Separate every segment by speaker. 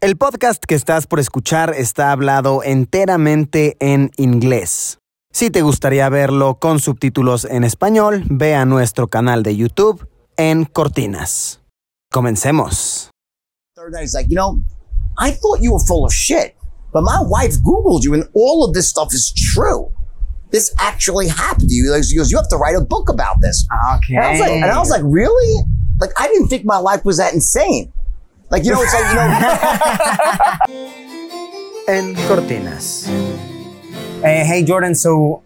Speaker 1: El podcast que estás por escuchar está hablado enteramente en inglés. Si te gustaría verlo con subtítulos en español, ve a nuestro canal de YouTube en Cortinas. Comencemos.
Speaker 2: third night, he's like, you know, I thought you were full of shit, but my wife Googled you and all of this stuff is true. This actually happened to you. Like, He goes, you have to write a book about this.
Speaker 1: Okay.
Speaker 2: And I was like, and I was like, really? Like, I didn't think my life was that insane. Like, you know, it's like, you know,
Speaker 1: En Cortinas. Eh, hey Jordan, so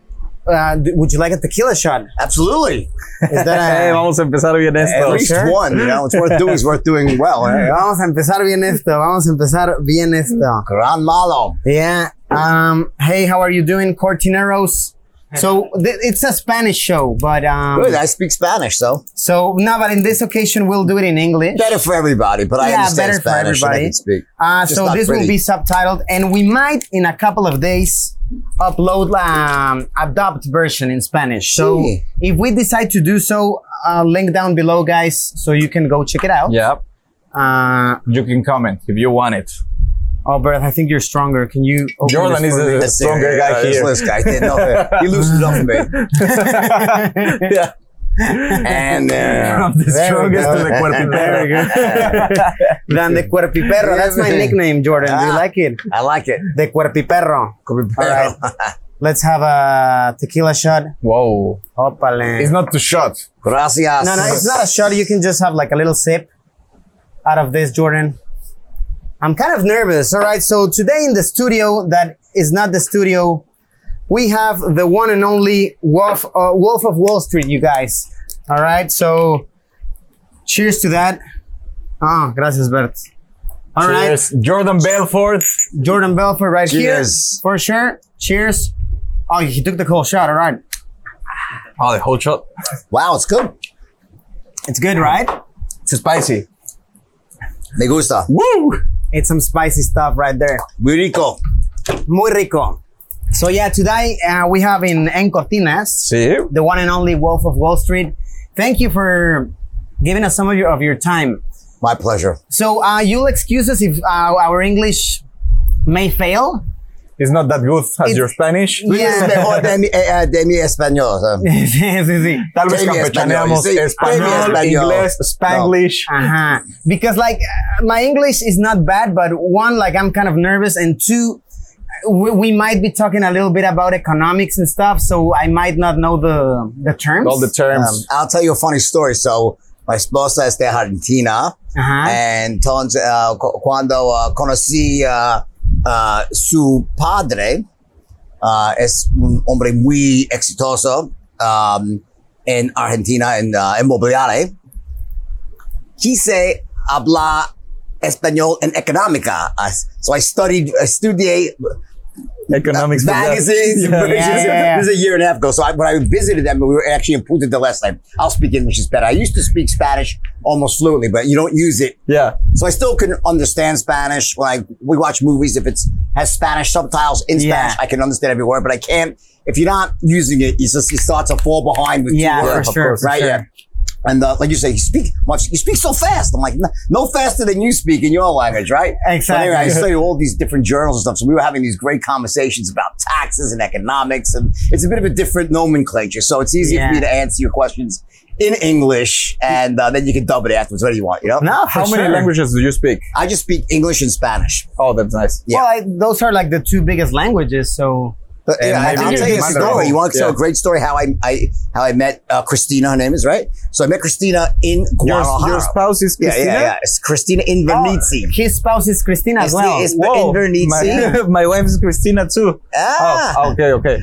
Speaker 1: uh, would you like a tequila shot?
Speaker 2: absolutely.
Speaker 1: Is that a-
Speaker 3: vamos a empezar bien esto.
Speaker 2: At least
Speaker 1: sure.
Speaker 2: one, you know, it's worth doing, it's worth doing well. eh?
Speaker 1: Vamos a empezar bien esto. Vamos a empezar bien esto.
Speaker 2: Gran malo.
Speaker 1: Yeah. Um. Hey, how are you doing, Cortineros? So th- it's a Spanish show, but um.
Speaker 2: Good, I speak Spanish, so
Speaker 1: So no, but in this occasion we'll do it in English.
Speaker 2: better for everybody, but I
Speaker 1: Yeah,
Speaker 2: understand
Speaker 1: better for
Speaker 2: Spanish and I
Speaker 1: everybody.
Speaker 2: can speak.
Speaker 1: Uh,
Speaker 2: Just
Speaker 1: so
Speaker 2: not
Speaker 1: this will be subtitled, and we might in a couple of days upload um, a dubbed version in Spanish. So
Speaker 2: Sí.
Speaker 1: if we decide to do so, uh, link down below, guys, so you can go check it out.
Speaker 3: Yeah,
Speaker 1: Uh,
Speaker 3: you can comment if you want it.
Speaker 1: Oh, Bert, I think you're stronger. Can you? open
Speaker 3: Jordan
Speaker 1: this
Speaker 3: is
Speaker 1: for me?
Speaker 3: the
Speaker 2: That's
Speaker 3: stronger
Speaker 2: it.
Speaker 3: guy
Speaker 2: Uh, this
Speaker 3: here.
Speaker 2: list guy didn't know. He loses up for me.
Speaker 3: yeah.
Speaker 2: And there.
Speaker 3: From the strongest
Speaker 1: go.
Speaker 3: to the
Speaker 1: Very
Speaker 3: cuerpipero.
Speaker 1: Dan de Cuerpiperro. That's my nickname, Jordan. Do you
Speaker 2: Ah.
Speaker 1: like it?
Speaker 2: I like it.
Speaker 1: De Cuerpiperro. All right. Let's have a tequila shot.
Speaker 3: Whoa.
Speaker 1: Opale.
Speaker 3: It's not too shot.
Speaker 2: Gracias.
Speaker 1: No, no, it's not a shot. You can just have like a little sip out of this, Jordan. I'm kind of nervous. All right. So today in the studio, that is not the studio, we have the one and only Wolf, uh, Wolf of Wall Street, you guys. All right. So cheers to that. Ah, gracias, Bert. All right,
Speaker 3: Cheers. Jordan Belfort.
Speaker 1: Jordan Belfort right
Speaker 2: Cheers.
Speaker 1: here for sure. Cheers. Oh, he took the whole shot. All right.
Speaker 3: Oh, the whole shot.
Speaker 2: Wow, it's good.
Speaker 1: It's good, right?
Speaker 3: It's spicy.
Speaker 2: Me gusta.
Speaker 3: Woo!
Speaker 1: It's some spicy stuff right there.
Speaker 2: Muy rico.
Speaker 1: Muy rico. So yeah, today uh, we have in En Cortinas,
Speaker 3: Sí.
Speaker 1: the one and only Wolf of Wall Street. Thank you for giving us some of your of your time.
Speaker 2: My pleasure.
Speaker 1: So uh, you'll excuse us if uh, our English may fail.
Speaker 3: It's not that good as
Speaker 1: It's-
Speaker 3: your Spanish.
Speaker 1: Yeah.
Speaker 2: Mejor de mi, eh, de mi español. o sea.
Speaker 1: sí, sí, sí.
Speaker 3: Tal vez
Speaker 2: Demi
Speaker 3: campechaneamos
Speaker 2: español, sí. Demi
Speaker 3: español,
Speaker 2: español.
Speaker 3: inglés, spanglish.
Speaker 1: Uh-huh. Because like uh, my English is not bad, but one, like I'm kind of nervous, and two, we, we might be talking a little bit about economics and stuff, so I might not know the the terms.
Speaker 3: All the terms.
Speaker 2: Um, I'll tell you a funny story. So, my esposa is de Argentina.
Speaker 1: Uh-huh.
Speaker 2: And entonces, uh, cuando uh, conocí uh, uh, su padre, uh, es un hombre muy exitoso um, en Argentina, en uh, inmobiliario. Quise hablar español en económica. So I studied, estudié
Speaker 3: Economics.
Speaker 2: magazines.
Speaker 3: Yeah.
Speaker 2: This is-
Speaker 1: Yeah, yeah.
Speaker 2: This is a year and a half ago. So I, when I visited them, we were actually in Punta del Este. I'll speak English is better. I used to speak Spanish almost fluently, but you don't use it.
Speaker 3: Yeah.
Speaker 2: So I still can understand Spanish when I, we watch movies. If it's has Spanish subtitles in. Spanish, I can understand every word, but I can't. If you're not using it, you just you start to fall behind with
Speaker 1: Yeah,
Speaker 2: two
Speaker 1: for
Speaker 2: words,
Speaker 1: sure, for
Speaker 2: right?
Speaker 1: sure.
Speaker 2: Yeah. And uh, like you say, you speak much. You speak so fast. I'm like, no, no faster than you speak in your language, right?
Speaker 1: Exactly.
Speaker 2: But anyway, I studied all these different journals and stuff. So we were having these great conversations about taxes and economics, and it's a bit of a different nomenclature. So it's easy
Speaker 1: Yeah.
Speaker 2: for me to answer your questions in English, and uh, then you can dub it afterwards. Whatever you want, you know.
Speaker 1: No, for
Speaker 3: How many
Speaker 1: sure.
Speaker 3: languages do you speak?
Speaker 2: I just speak English and Spanish.
Speaker 3: Oh, that's nice.
Speaker 2: Yeah.
Speaker 1: Well, I, those are like the two biggest languages. So
Speaker 2: But yeah, I- I'll tell you a story. You want to tell
Speaker 3: Yeah.
Speaker 2: a great story how I, I how I met uh, Christina. Her name is right. So I met Christina in
Speaker 3: Your,
Speaker 2: Guadalajara.
Speaker 3: your spouse is Christina?
Speaker 2: yeah, yeah. It's Christina Invernizzi.
Speaker 1: his spouse is Christina as well.
Speaker 3: Whoa,
Speaker 2: Invernizzi.
Speaker 3: my, my wife is Christina too.
Speaker 2: Ah.
Speaker 3: Oh, okay, okay.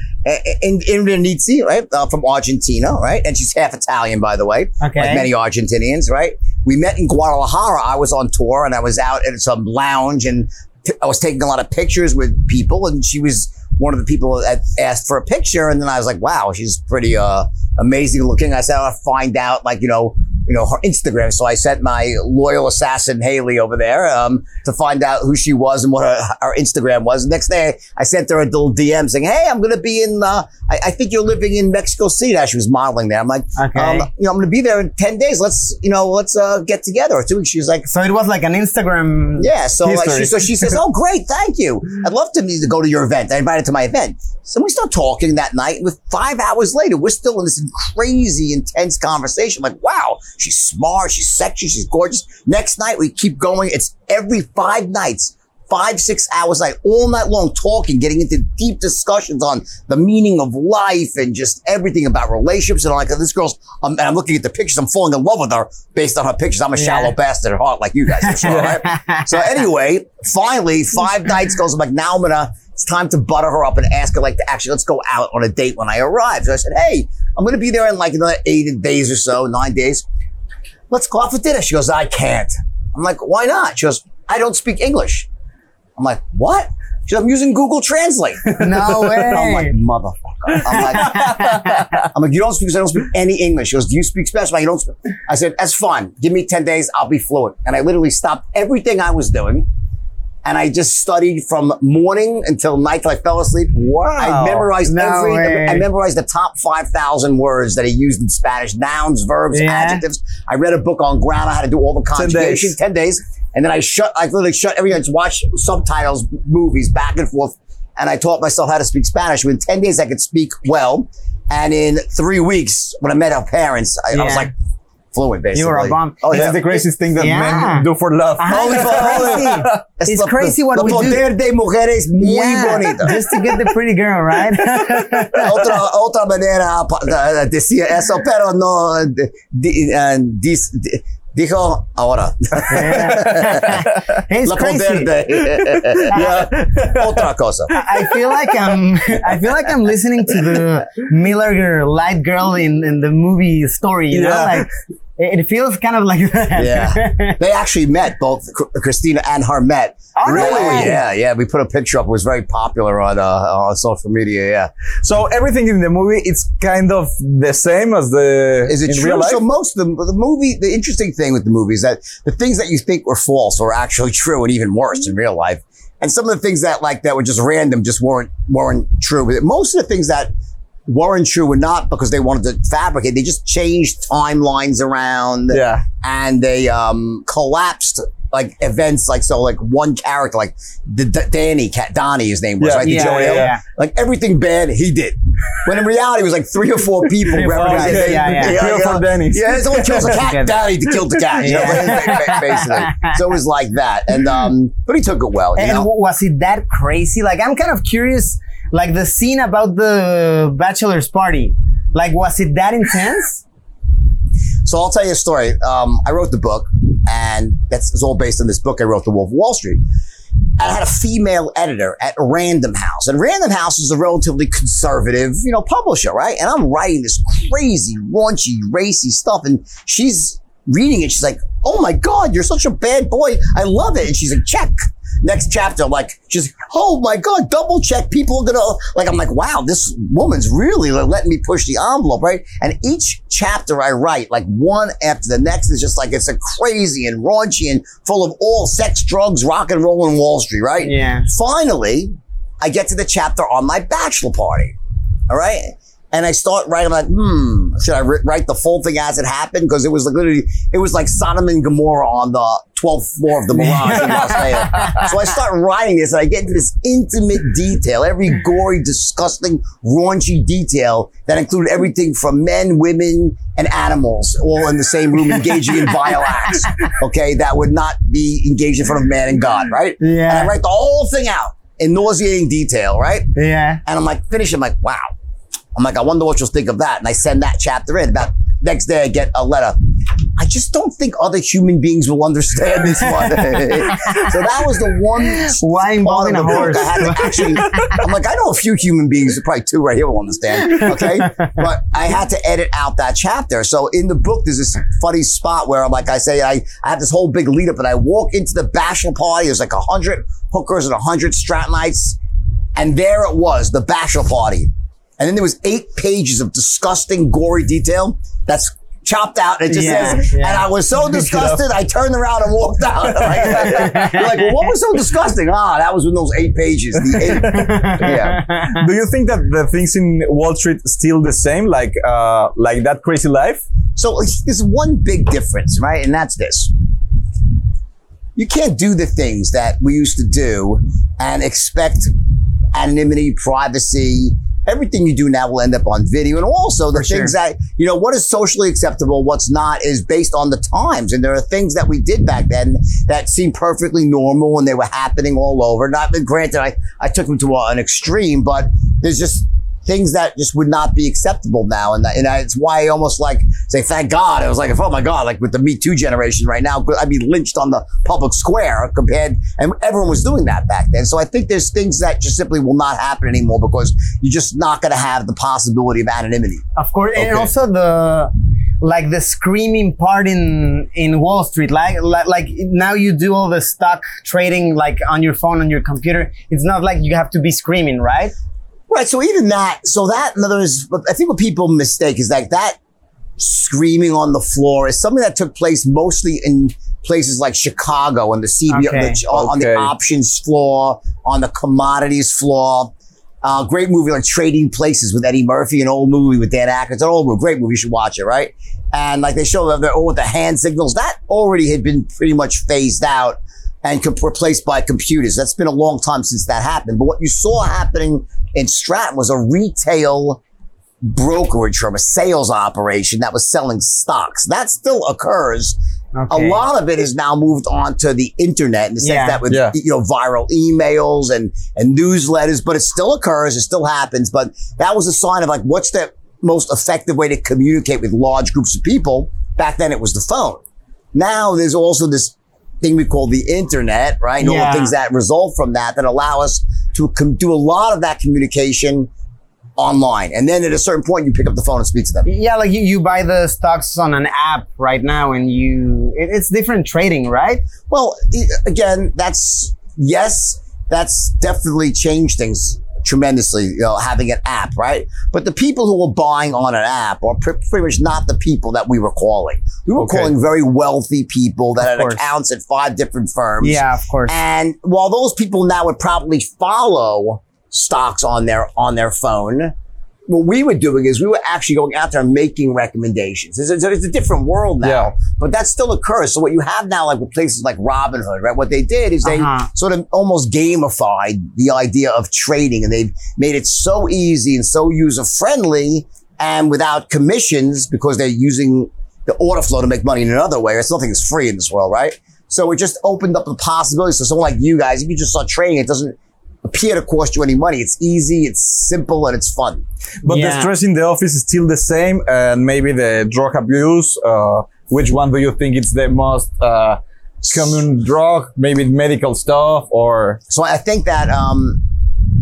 Speaker 2: in Invernizzi, right, uh, from Argentina, right, and she's half Italian, by the way,
Speaker 1: Okay.
Speaker 2: like many Argentinians, right. We met in Guadalajara. I was on tour, and I was out at some lounge, and t- I was taking a lot of pictures with people, and she was one of the people that asked for a picture, and then I was like, wow, she's pretty uh, amazing looking. I said, I'll find out, like, you know, you know, her Instagram. So I sent my loyal assassin Haley over there um, to find out who she was and what her, her Instagram was. Next day, I sent her a little DM saying, "Hey, I'm going to be in. Uh, I, I think you're living in Mexico City." Now she was modeling there. I'm like,
Speaker 1: Okay.
Speaker 2: um, you know, I'm going to be there in ten days. Let's, you know, let's uh, get together. Or two weeks. She was like,
Speaker 1: So it was like an Instagram.
Speaker 2: yeah. So like, she, so she says, "Oh, great, thank you. I'd love to to go to your event." I invited to my event. So we start talking that night. With five hours later, we're still in this crazy, intense conversation. Like, wow, she's smart, she's sexy, she's gorgeous. Next night, we keep going. It's every five nights. Five, six hours night, all night long, talking, getting into deep discussions on the meaning of life and just everything about relationships. And I'm like, this girl's, um, and I'm looking at the pictures, I'm falling in love with her based on her pictures. I'm a
Speaker 1: Yeah.
Speaker 2: shallow bastard at heart, like you guys, sure, right? So anyway, finally, five nights goes. I'm like, now I'm gonna. It's time to butter her up and ask her like to actually let's go out on a date when I arrive. So I said, hey, I'm gonna be there in like another eight days or so, nine days. Let's go out for dinner. She goes, I can't. I'm like, why not? She goes, I don't speak English. I'm like, what? She goes, I'm using Google Translate.
Speaker 1: No way.
Speaker 2: I'm like, motherfucker. I'm like, I'm like, you don't speak, I don't speak any English. She goes, do you speak Spanish? I'm like, you don't speak. I said, that's fine. Give me 10 days. I'll be fluent. And I literally stopped everything I was doing. And I just studied from morning until night till I fell asleep.
Speaker 3: Wow.
Speaker 2: I memorized
Speaker 1: No
Speaker 2: every,
Speaker 1: way.
Speaker 2: I memorized the top 5,000 words that he used in Spanish, nouns, verbs,
Speaker 1: Yeah.
Speaker 2: adjectives. I read a book on grammar, how to do all the
Speaker 3: 10 days.
Speaker 2: 10 days. And then I shut, I literally shut everything, just watch subtitles, movies back and forth. And I taught myself how to speak Spanish. Within 10 days, I could speak well. And in three weeks, when I met her parents, I, I was like fluent, basically.
Speaker 1: You were a bomb.
Speaker 2: Oh,
Speaker 3: This
Speaker 2: yeah.
Speaker 3: is the craziest thing that
Speaker 1: Yeah.
Speaker 3: men do for love.
Speaker 1: Uh-huh.
Speaker 2: Only
Speaker 1: it's crazy.
Speaker 2: Es
Speaker 1: It's
Speaker 2: la-
Speaker 1: crazy what
Speaker 2: la
Speaker 1: we do.
Speaker 2: poder de mujeres muy
Speaker 1: Yeah,
Speaker 2: bonita.
Speaker 1: Just to get the pretty girl, right?
Speaker 2: otra, otra manera pa- de- de decir eso, pero no de- dijo ahora.
Speaker 1: it's
Speaker 2: La
Speaker 1: crazy.
Speaker 2: Yeah. otra cosa.
Speaker 1: I feel like I'm I feel like I'm listening to the Miller light girl in, in the movie story, you know? Like it it feels kind of like that.
Speaker 2: Yeah. They actually met, both Christina and her met.
Speaker 1: Oh, really?
Speaker 2: Yeah, yeah. We put a picture up. It was very popular on, uh, on social media. Yeah.
Speaker 3: So everything in the movie, it's kind of the same as the
Speaker 2: Is it
Speaker 3: in
Speaker 2: true?
Speaker 3: real life.
Speaker 2: So most of the, the movie, the interesting thing with the movie is that the things that you think were false were actually true and even worse in real life. And some of the things that like that were just random just weren't weren't true. But most of the things that weren't true were not because they wanted to fabricate. They just changed timelines around
Speaker 3: yeah.
Speaker 2: and they um collapsed like events like so like one character like the, D- Danny Cat Donnie his name was
Speaker 3: Yeah.
Speaker 2: right the
Speaker 1: Yeah,
Speaker 2: Joey
Speaker 1: yeah, yeah.
Speaker 2: like everything bad he did when in reality it was like three or four people
Speaker 1: Three or four
Speaker 2: representing
Speaker 1: guys, yeah, yeah.
Speaker 3: Three or four Dannys.
Speaker 2: yeah someone kills a cat
Speaker 1: Together.
Speaker 2: Danny to kill the cat you know,
Speaker 1: Yeah.
Speaker 2: basically so it was like that and um but he took it well you
Speaker 1: And
Speaker 2: know
Speaker 1: was it that crazy? Like I'm kind of curious, like the scene about the bachelor's party. Like was it that intense?
Speaker 2: So I'll tell you a story. Um, I wrote the book, and that's it's all based on this book I wrote, The Wolf of Wall Street. And I had a female editor at Random House, and Random House is a relatively conservative, you know, publisher, right? And I'm writing this crazy, raunchy, racy stuff, and she's reading it. She's like, "Oh my god, you're such a bad boy! I love it!" And she's like, "Check." Next chapter, like, she's, oh my God, double check. People are gonna, like, I'm like, wow, this woman's really like, letting me push the envelope, right? And each chapter I write, like one after the next, is just like, it's a crazy and raunchy and full of all sex, drugs, rock and roll, and Wall Street, right?
Speaker 1: Yeah.
Speaker 2: Finally, I get to the chapter on my bachelor party. All right. And I start writing, I'm like, hmm, should I ri- write the full thing as it happened? Because it was like literally, it was like Sodom and Gomorrah on the 12th floor of the Mirage in Las Vegas. So I start writing this and I get into this intimate detail, every gory, disgusting, raunchy detail that included everything from men, women, and animals all in the same room engaging in vile acts. Okay. That would not be engaged in front of man and God, right?
Speaker 1: Yeah.
Speaker 2: And I write the whole thing out in nauseating detail, right?
Speaker 1: Yeah.
Speaker 2: And I'm like, finish. I'm like, wow. I'm like, I wonder what you'll think of that. And I send that chapter in. About next day, I get a letter. I just don't think other human beings will understand this one. so that was the one
Speaker 1: Why
Speaker 2: part of
Speaker 1: a
Speaker 2: the book
Speaker 1: horse?
Speaker 2: I had to actually. I'm like, I know a few human beings, probably two right here will understand. Okay, but I had to edit out that chapter. So in the book, there's this funny spot where, I'm like I say, I, I have this whole big lead up, and I walk into the bachelor party. There's like a hundred hookers and a hundred Strattonites, and there it was, the bachelor party. And then there was eight pages of disgusting, gory detail. That's chopped out. It just
Speaker 1: Yeah,
Speaker 2: says,
Speaker 1: yeah.
Speaker 2: and I was so disgusted, I turned around and walked out. Like, you're like, well, what was so disgusting? Ah, that was in those eight pages. The eight. Yeah.
Speaker 3: Do you think that the things in Wall Street still the same, like uh, like that crazy life?
Speaker 2: So there's one big difference, right? And that's this. You can't do the things that we used to do and expect anonymity, privacy. Everything you do now will end up on video. And also the
Speaker 1: For sure.
Speaker 2: things that, you know, what is socially acceptable, what's not is based on the times. And there are things that we did back then that seemed perfectly normal and they were happening all over. Not granted, I, I took them to an extreme, but there's just things that just would not be acceptable now. And, that, and I, it's why I almost like say, thank God. It was like, oh my God, like with the Me Too generation right now, I'd be lynched on the public square compared, and everyone was doing that back then. So I think there's things that just simply will not happen anymore because you're just not going to have the possibility of anonymity.
Speaker 1: Of course, and also the like the screaming part in in Wall Street, like, like like now you do all the stock trading like on your phone on your computer. It's not like you have to be screaming, right?
Speaker 2: Right. So even that, so that, in other words, I think what people mistake is like that screaming on the floor is something that took place mostly in places like Chicago and the CB,
Speaker 1: Okay.
Speaker 2: the, on the options floor, on the commodities floor. Uh, great movie like Trading Places with Eddie Murphy, an old movie with Dan Aykroyd. It's an old movie, great movie. You should watch it, right? And like they show the, all with the hand signals, that already had been pretty much phased out and com- replaced by computers. That's been a long time since that happened. But what you saw happening in Stratton was a retail brokerage firm, a sales operation that was selling stocks. That still occurs.
Speaker 1: Okay.
Speaker 2: A lot of it has now moved on to the internet in the sense
Speaker 1: Yeah.
Speaker 2: that with
Speaker 3: Yeah.
Speaker 2: you know viral emails and and newsletters, but it still occurs, it still happens. But that was a sign of like what's the most effective way to communicate with large groups of people? Back then it was the phone. Now there's also this thing we call the internet, right? And all the things that result from that that allow us to com- do a lot of that communication online. And then at a certain point, you pick up the phone and speak to them.
Speaker 1: Yeah, like you, you buy the stocks on an app right now, and you it, it's different trading, right?
Speaker 2: Well, again, that's yes, that's definitely changed things tremendously. You know, having an app, right? But the people who were buying on an app are pre- pretty much not the people that we were calling. We were
Speaker 3: Okay.
Speaker 2: calling very wealthy people that had
Speaker 1: course.
Speaker 2: accounts at five different firms.
Speaker 1: Yeah, of course.
Speaker 2: And while those people now would probably follow stocks on their on their phone, what we were doing is we were actually going out there and making recommendations. It's, it's, it's a different world now,
Speaker 3: Yeah.
Speaker 2: but that still occurs. So what you have now, like with places like Robinhood, right? What they did is they
Speaker 1: Uh-huh.
Speaker 2: sort of almost gamified the idea of trading, and they've made it so easy and so user friendly, and without commissions because they're using the order flow to make money in another way. It's nothing is free in this world, right? So it just opened up the possibilities. So someone like you guys, if you just start trading, it doesn't appear to cost you any money. It's easy, it's simple, and it's fun.
Speaker 3: But the stress in the office is still the same, and maybe the drug abuse. Uh, which one do you think is the most uh, common drug? Maybe medical stuff or
Speaker 2: So I think that, um,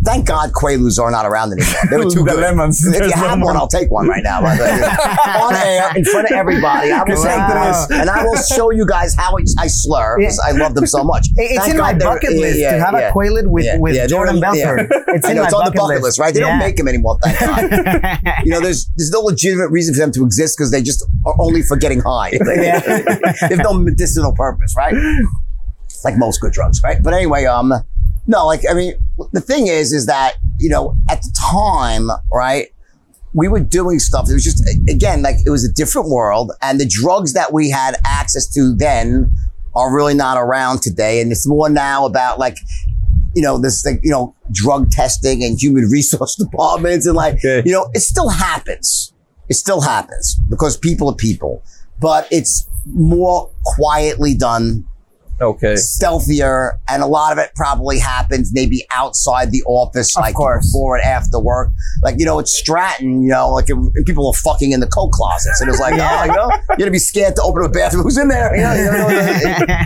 Speaker 2: thank God Quaaludes are not around anymore. They were too
Speaker 3: The
Speaker 2: good.
Speaker 3: lemons.
Speaker 2: If
Speaker 3: There's
Speaker 2: you have one, I'll take one right now. by the way. On air, in front of everybody. I will say this, and I will show you guys how I, I slur because I love them so much.
Speaker 1: It- it's
Speaker 2: Thank
Speaker 1: in
Speaker 2: God
Speaker 1: my bucket list
Speaker 2: yeah,
Speaker 1: to have
Speaker 2: yeah.
Speaker 1: a Quaalude with, with Jordan
Speaker 2: in-
Speaker 1: Belfort. It's in
Speaker 2: know
Speaker 1: my
Speaker 2: it's on the
Speaker 1: bucket
Speaker 2: bucket list, right? They don't make them anymore, thank God. you know, there's there's no legitimate reason for them to exist because they just are only for getting high.
Speaker 1: Yeah.
Speaker 2: There's no medicinal purpose, right? Like most good drugs, right? But anyway, um, no, like I mean, the thing is, is that you know, at the time, right? We were doing stuff. It was just again, like it was a different world, and the drugs that we had access to then are really not around today. And it's more now about like you know, this like, you know, drug testing and human resource departments and like,
Speaker 3: Okay.
Speaker 2: you know, it still happens. It still happens because people are people, but it's more quietly done,
Speaker 3: okay?
Speaker 2: stealthier, and a lot of it probably happens maybe outside the office,
Speaker 1: Of
Speaker 2: like
Speaker 1: course.
Speaker 2: before and after work. Like, you know, it's Stratton, you know, like and people are fucking in the coat closets. And it's like,
Speaker 1: Yeah.
Speaker 2: oh, you know, you're gonna be scared to open a bathroom. Who's in there? You know, you know,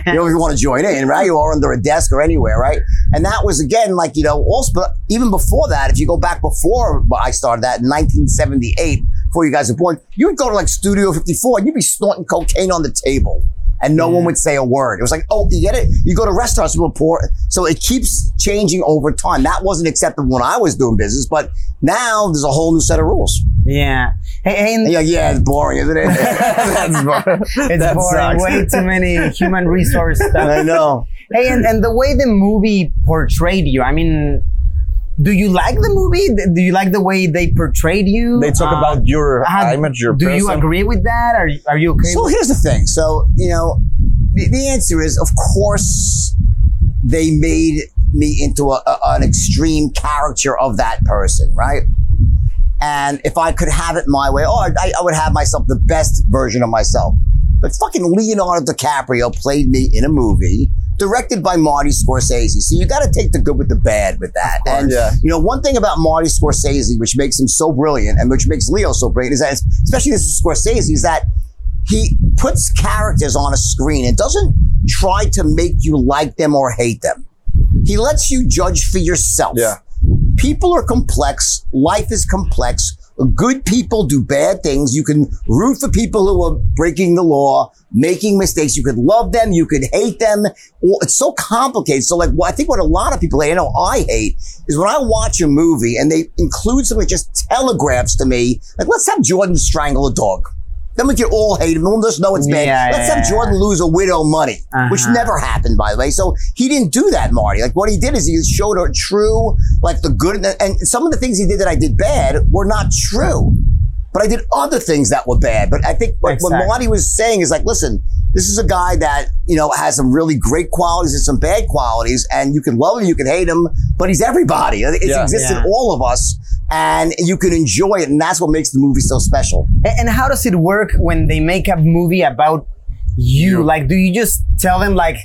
Speaker 2: you know, if you want to join in, right? You are under a desk or anywhere, right? And that was again, like, you know, also, but even before that, if you go back before I started that in 1978, before you guys were born, you would go to like Studio 54 and you'd be snorting cocaine on the table. And no one would say a word. It was like, oh, you get it? You go to restaurants, people pour. So it keeps changing over time. That wasn't acceptable when I was doing business, but now there's a whole new set of rules.
Speaker 1: Yeah. Hey, hey, and
Speaker 2: Yeah, yeah, it's boring, isn't it?
Speaker 3: That's boring.
Speaker 1: it's
Speaker 3: that
Speaker 1: boring.
Speaker 3: sucks.
Speaker 1: Way too many human resource stuff.
Speaker 2: I know.
Speaker 1: Hey, and, and the way the movie portrayed you, I mean, do you like the movie? Do you like the way they portrayed you?
Speaker 3: They talk
Speaker 1: Uh,
Speaker 3: about your
Speaker 1: how-
Speaker 3: image, your
Speaker 1: Do you agree with that? Are, are you okay?
Speaker 2: So here's the thing. So, you know, the, the answer is, of course, they made me into a, a- an extreme character of that person, right? And if I could have it my way, oh, I, I would have myself the best version of myself. But fucking Leonardo DiCaprio played me in a movie directed by Marty Scorsese. So you got to take the good with the bad with that. And
Speaker 3: yeah.
Speaker 2: you know, one thing about Marty Scorsese, which makes him so brilliant and which makes Leo so brilliant, is that, especially this is Scorsese, is that he puts characters on a screen and doesn't try to make you like them or hate them. He lets you judge for yourself.
Speaker 3: Yeah.
Speaker 2: People are complex. Life is complex. Good people do bad things. You can root for people who are breaking the law, making mistakes. You could love them. You could hate them. It's so complicated. So like, what I think what a lot of people, I know I hate, is when I watch a movie and they include something that just telegraphs to me, like, let's have Jordan strangle a dog. Then we can all hate him. We'll just know it's bad.
Speaker 1: Yeah,
Speaker 2: Let's
Speaker 1: yeah,
Speaker 2: have. Jordan lose a widow money, which
Speaker 1: Uh-huh.
Speaker 2: never happened, by the way. So he didn't do that, Marty. Like what he did is he showed a true, like the good, and, and some of the things he did that I did bad were not true. But I did other things that were bad. But I think what, what Marty was saying is like, listen, this is a guy that, you know, has some really great qualities and some bad qualities, and you can love him, you can hate him, but he's everybody. It
Speaker 3: Yeah.
Speaker 2: exists
Speaker 1: Yeah.
Speaker 2: in all of us, and you can enjoy it, and that's what makes the movie so special.
Speaker 1: And how does it work when they make a movie about you? Like, do you just tell them like,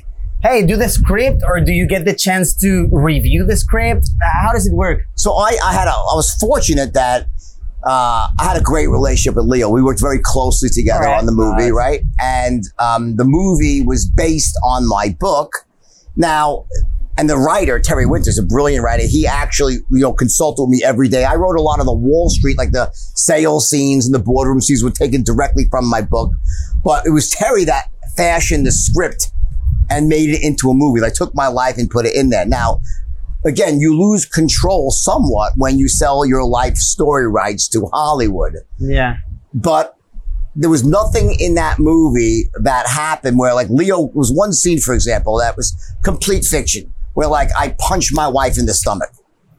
Speaker 1: "Hey, do the script," or do you get the chance to review the script? How does it work?
Speaker 2: So I, I had a, I was fortunate that uh, I had a great relationship with Leo. We worked very closely together
Speaker 1: right.
Speaker 2: on the movie,
Speaker 3: Nice.
Speaker 2: right? And um, the movie was based on my book. Now, and the writer Terry Winters, a brilliant writer, he actually you know consulted with me every day. I wrote a lot of the Wall Street, like the sales scenes and the boardroom scenes, were taken directly from my book. But it was Terry that fashioned the script and made it into a movie. Like took my life and put it in there. Now, again, you lose control somewhat when you sell your life story rights to Hollywood.
Speaker 1: Yeah.
Speaker 2: But there was nothing in that movie that happened where like Leo was one scene, for example, that was complete fiction where like I punched my wife in the stomach.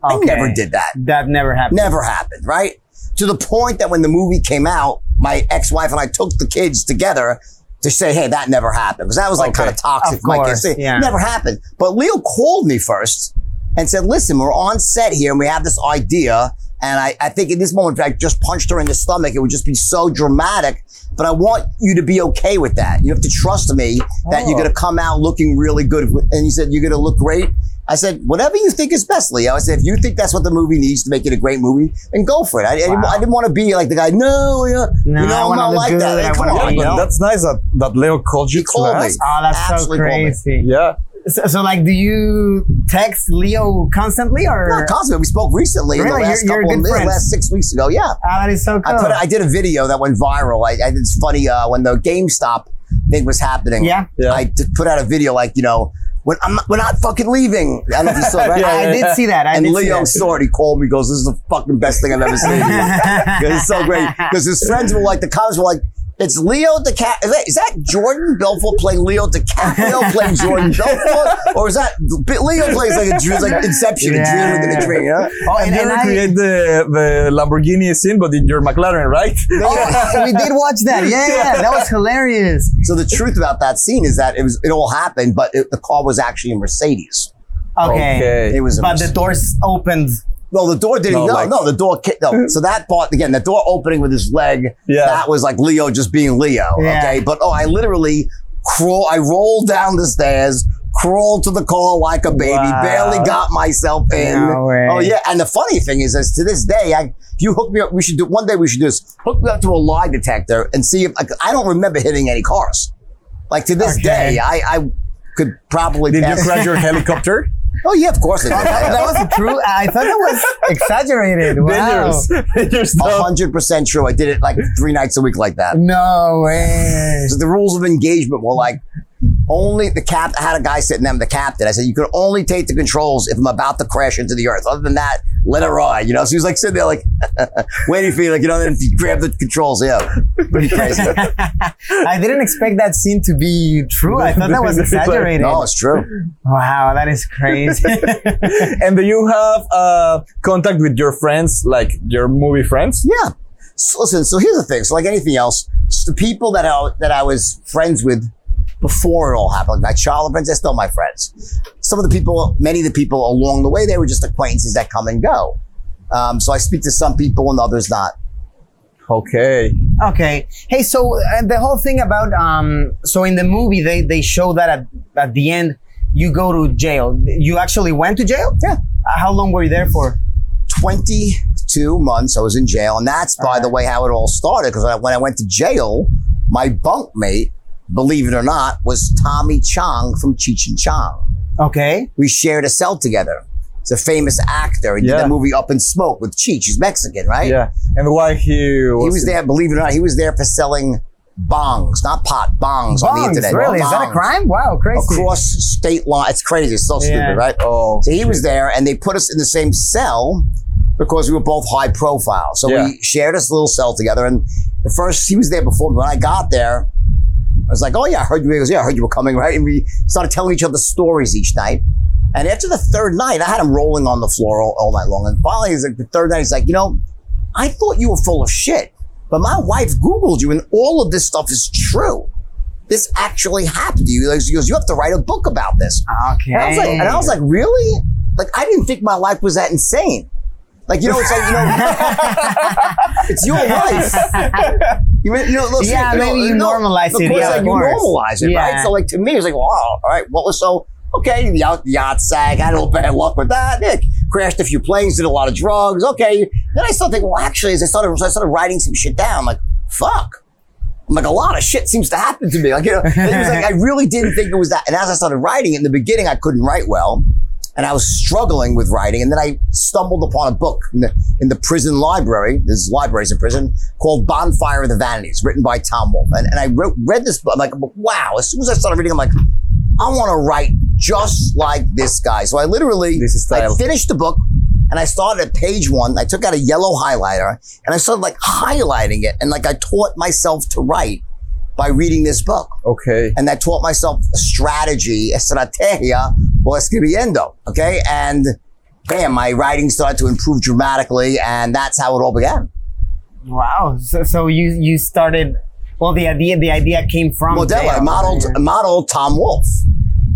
Speaker 2: I never did that.
Speaker 1: That never happened.
Speaker 2: Never happened, right? To the point that when the movie came out, my ex-wife and I took the kids together to say, hey, that never happened. Because that was like
Speaker 3: Okay.
Speaker 2: kind of toxic
Speaker 1: Of
Speaker 2: for my kids.
Speaker 1: course, yeah.
Speaker 2: Never happened. But Leo called me first and said, listen, we're on set here and we have this idea. And I, I think in this moment, if I just punched her in the stomach, it would just be so dramatic. But I want you to be okay with that. You have to trust me that you're
Speaker 3: Oh.
Speaker 2: going to come out looking really good. And he said, you're going to look great. I said, whatever you think is best, Leo. I said, if you think that's what the movie needs to make it a great movie, then go for it. I, I, didn't,
Speaker 1: Wow.
Speaker 2: I didn't want to be like the guy, no, yeah,
Speaker 1: No,
Speaker 2: you know,
Speaker 1: I
Speaker 2: I'm not like
Speaker 1: good,
Speaker 2: that.
Speaker 1: I
Speaker 2: Hey, come on,
Speaker 1: be-
Speaker 2: you know?
Speaker 3: That's nice that, that Leo called you
Speaker 2: He called me.
Speaker 1: Oh, that's so
Speaker 2: Absolutely called me.
Speaker 1: crazy.
Speaker 3: Yeah.
Speaker 1: So, so, like, do you text Leo constantly or?
Speaker 2: Not constantly. We spoke recently in the last
Speaker 1: You're- you're
Speaker 2: of
Speaker 1: good
Speaker 2: the last six weeks ago. Yeah.
Speaker 1: Ah, that is so cool.
Speaker 2: I put I did a video that went viral. I, I it's funny uh, when the GameStop thing was happening.
Speaker 1: Yeah.
Speaker 3: Yeah.
Speaker 2: I put out a video like you know when I'm not, we're not fucking leaving. I don't know if you saw it, right?
Speaker 3: Yeah,
Speaker 1: I
Speaker 3: yeah,
Speaker 1: did see that. I
Speaker 2: and Leo
Speaker 1: see
Speaker 2: saw it. He called me. Goes, "This is the fucking best thing I've ever seen." it's so great. Because his friends were like, the comments were like, "It's Leo DiCaprio. Is that, is that Jordan Belfort playing Leo DiCaprio playing Jordan Belfort, or is that Leo plays like a dream, like Inception, a dream
Speaker 1: Yeah,
Speaker 2: within a dream?" You know?
Speaker 1: Oh,
Speaker 3: And,
Speaker 1: and,
Speaker 3: you
Speaker 1: and I,
Speaker 3: recreate the, the Lamborghini scene, but in your McLaren, right?
Speaker 1: oh, we did watch that. Yeah, yeah, that was hilarious.
Speaker 2: So the truth about that scene is that it was it all happened, but it, the car was actually a Mercedes.
Speaker 1: Okay.
Speaker 2: It was a
Speaker 1: But the doors opened.
Speaker 2: No, the door didn't.
Speaker 3: No,
Speaker 2: No,
Speaker 3: like-
Speaker 2: no, the door. ki- No, so that part again, the door opening with his leg.
Speaker 3: Yeah.
Speaker 2: that was like Leo just being Leo.
Speaker 1: Yeah.
Speaker 2: Okay, but oh, I literally crawl. I rolled down the stairs, crawled to the car like a baby,
Speaker 1: Wow.
Speaker 2: barely got myself in.
Speaker 1: No.
Speaker 2: Oh yeah, and the funny thing is, is to this day, I, if you hook me up, we should do one day. We should do this. Hook me up to a lie detector and see if like, I don't remember hitting any cars. Like to this
Speaker 1: Okay.
Speaker 2: day, I, I could probably
Speaker 3: Did you
Speaker 2: pass-
Speaker 3: crash your helicopter?
Speaker 2: Oh yeah, of course they
Speaker 1: that wasn't true. I thought that was exaggerated. Wow.
Speaker 3: Dangerous. Dangerous
Speaker 2: hundred percent true. I did it like three nights a week like that.
Speaker 1: No way.
Speaker 2: So the rules of engagement were like only the cap. I had a guy sitting there, the captain. I said you could only take the controls if I'm about to crash into the earth. Other than that, let it ride. You know. So he was like sitting there, like waiting for you, like you know, then you grab the controls. Yeah, pretty crazy.
Speaker 1: I didn't expect that scene to be true. I thought that was exaggerated.
Speaker 2: no, it's true.
Speaker 1: Wow, that is crazy.
Speaker 3: and do you have uh, contact with your friends, like your movie friends?
Speaker 2: Yeah. So listen, so here's the thing. So like anything else, the people that I, that I was friends with before it all happened, like my childhood friends, they're still my friends. Some of the people, many of the people along the way, they were just acquaintances that come and go. Um, so I speak to some people and others not.
Speaker 3: Okay.
Speaker 1: okay. Hey, so uh, the whole thing about um, so in the movie they they show that at at the end you go to jail. You actually went to jail.
Speaker 2: Yeah.
Speaker 1: Uh, how long were you there for?
Speaker 2: 22 months I was in jail. And that's, by
Speaker 1: Alright.
Speaker 2: the way, how it all started. Because when I went to jail, my bunkmate, believe it or not, was Tommy Chong from Cheech and Chong.
Speaker 1: Okay.
Speaker 2: We shared a cell together. He's a famous actor. He did
Speaker 3: Yeah.
Speaker 2: the movie Up in Smoke with Cheech. He's Mexican, right?
Speaker 3: Yeah. And why he was,
Speaker 2: He was there, believe it or not, he was there for selling bongs, not pot, bongs, on the
Speaker 1: Bongs,
Speaker 2: internet.
Speaker 1: really? Is that a crime? Wow, crazy.
Speaker 2: Across state line. It's crazy. It's so
Speaker 1: Yeah.
Speaker 2: stupid, right?
Speaker 3: Oh.
Speaker 2: So he was there and they put us in the same cell because we were both high profile. So
Speaker 3: Yeah.
Speaker 2: we shared this little cell together. And the first, he was there before me. When I got there, I was like, oh yeah, I heard you. He goes, yeah, I heard you were coming, right? And we started telling each other stories each night. And after the third night, I had him rolling on the floor all, all night long. And finally, he's like, the third night, he's like, you know, I thought you were full of shit, but my wife Googled you and all of this stuff is true. This actually happened to you. Like, He goes, you have to write a book about this.
Speaker 1: Okay.
Speaker 2: And I was like, and I was like, really? Like, I didn't think my life was that insane. Like, you know, it's like, you know, it's your life. You, mean- you know, listen,
Speaker 1: Yeah,
Speaker 2: you know,
Speaker 1: maybe you
Speaker 2: no,
Speaker 1: normalize it, yeah,
Speaker 2: like, you normalize it,
Speaker 1: Yeah.
Speaker 2: right? So, like, to me, it's like, wow, all right, well, so, okay, the yacht, yacht sag, had a little bad luck with that. Nick crashed a few planes, did a lot of drugs. Okay. Then I started thinking, well, actually, as I started, so I started writing some shit down, like, fuck. I'm like, a lot of shit seems to happen to me. Like, you know, it was like, I really didn't think it was that. And as I started writing, in the beginning, I couldn't write well. And I was struggling with writing. And then I stumbled upon a book in the, in the prison library. There's libraries in prison called Bonfire of the Vanities, written by Tom Wolfe. And, and I wrote, read this book. I'm like, wow. As soon as I started reading, I'm like, I want to write just like this guy. So I literally,
Speaker 3: This is
Speaker 2: I finished the book and I started at page one. I took out a yellow highlighter and I started like highlighting it. And like I taught myself to write by reading this book.
Speaker 3: Okay.
Speaker 2: And I taught myself a strategy, estrategia o escribiendo. Okay. And bam, my writing started to improve dramatically. And that's how it all began.
Speaker 1: wow. So, so you you started. Well, the idea the idea came from
Speaker 2: Modelo, I modeled, I modeled Tom Wolfe.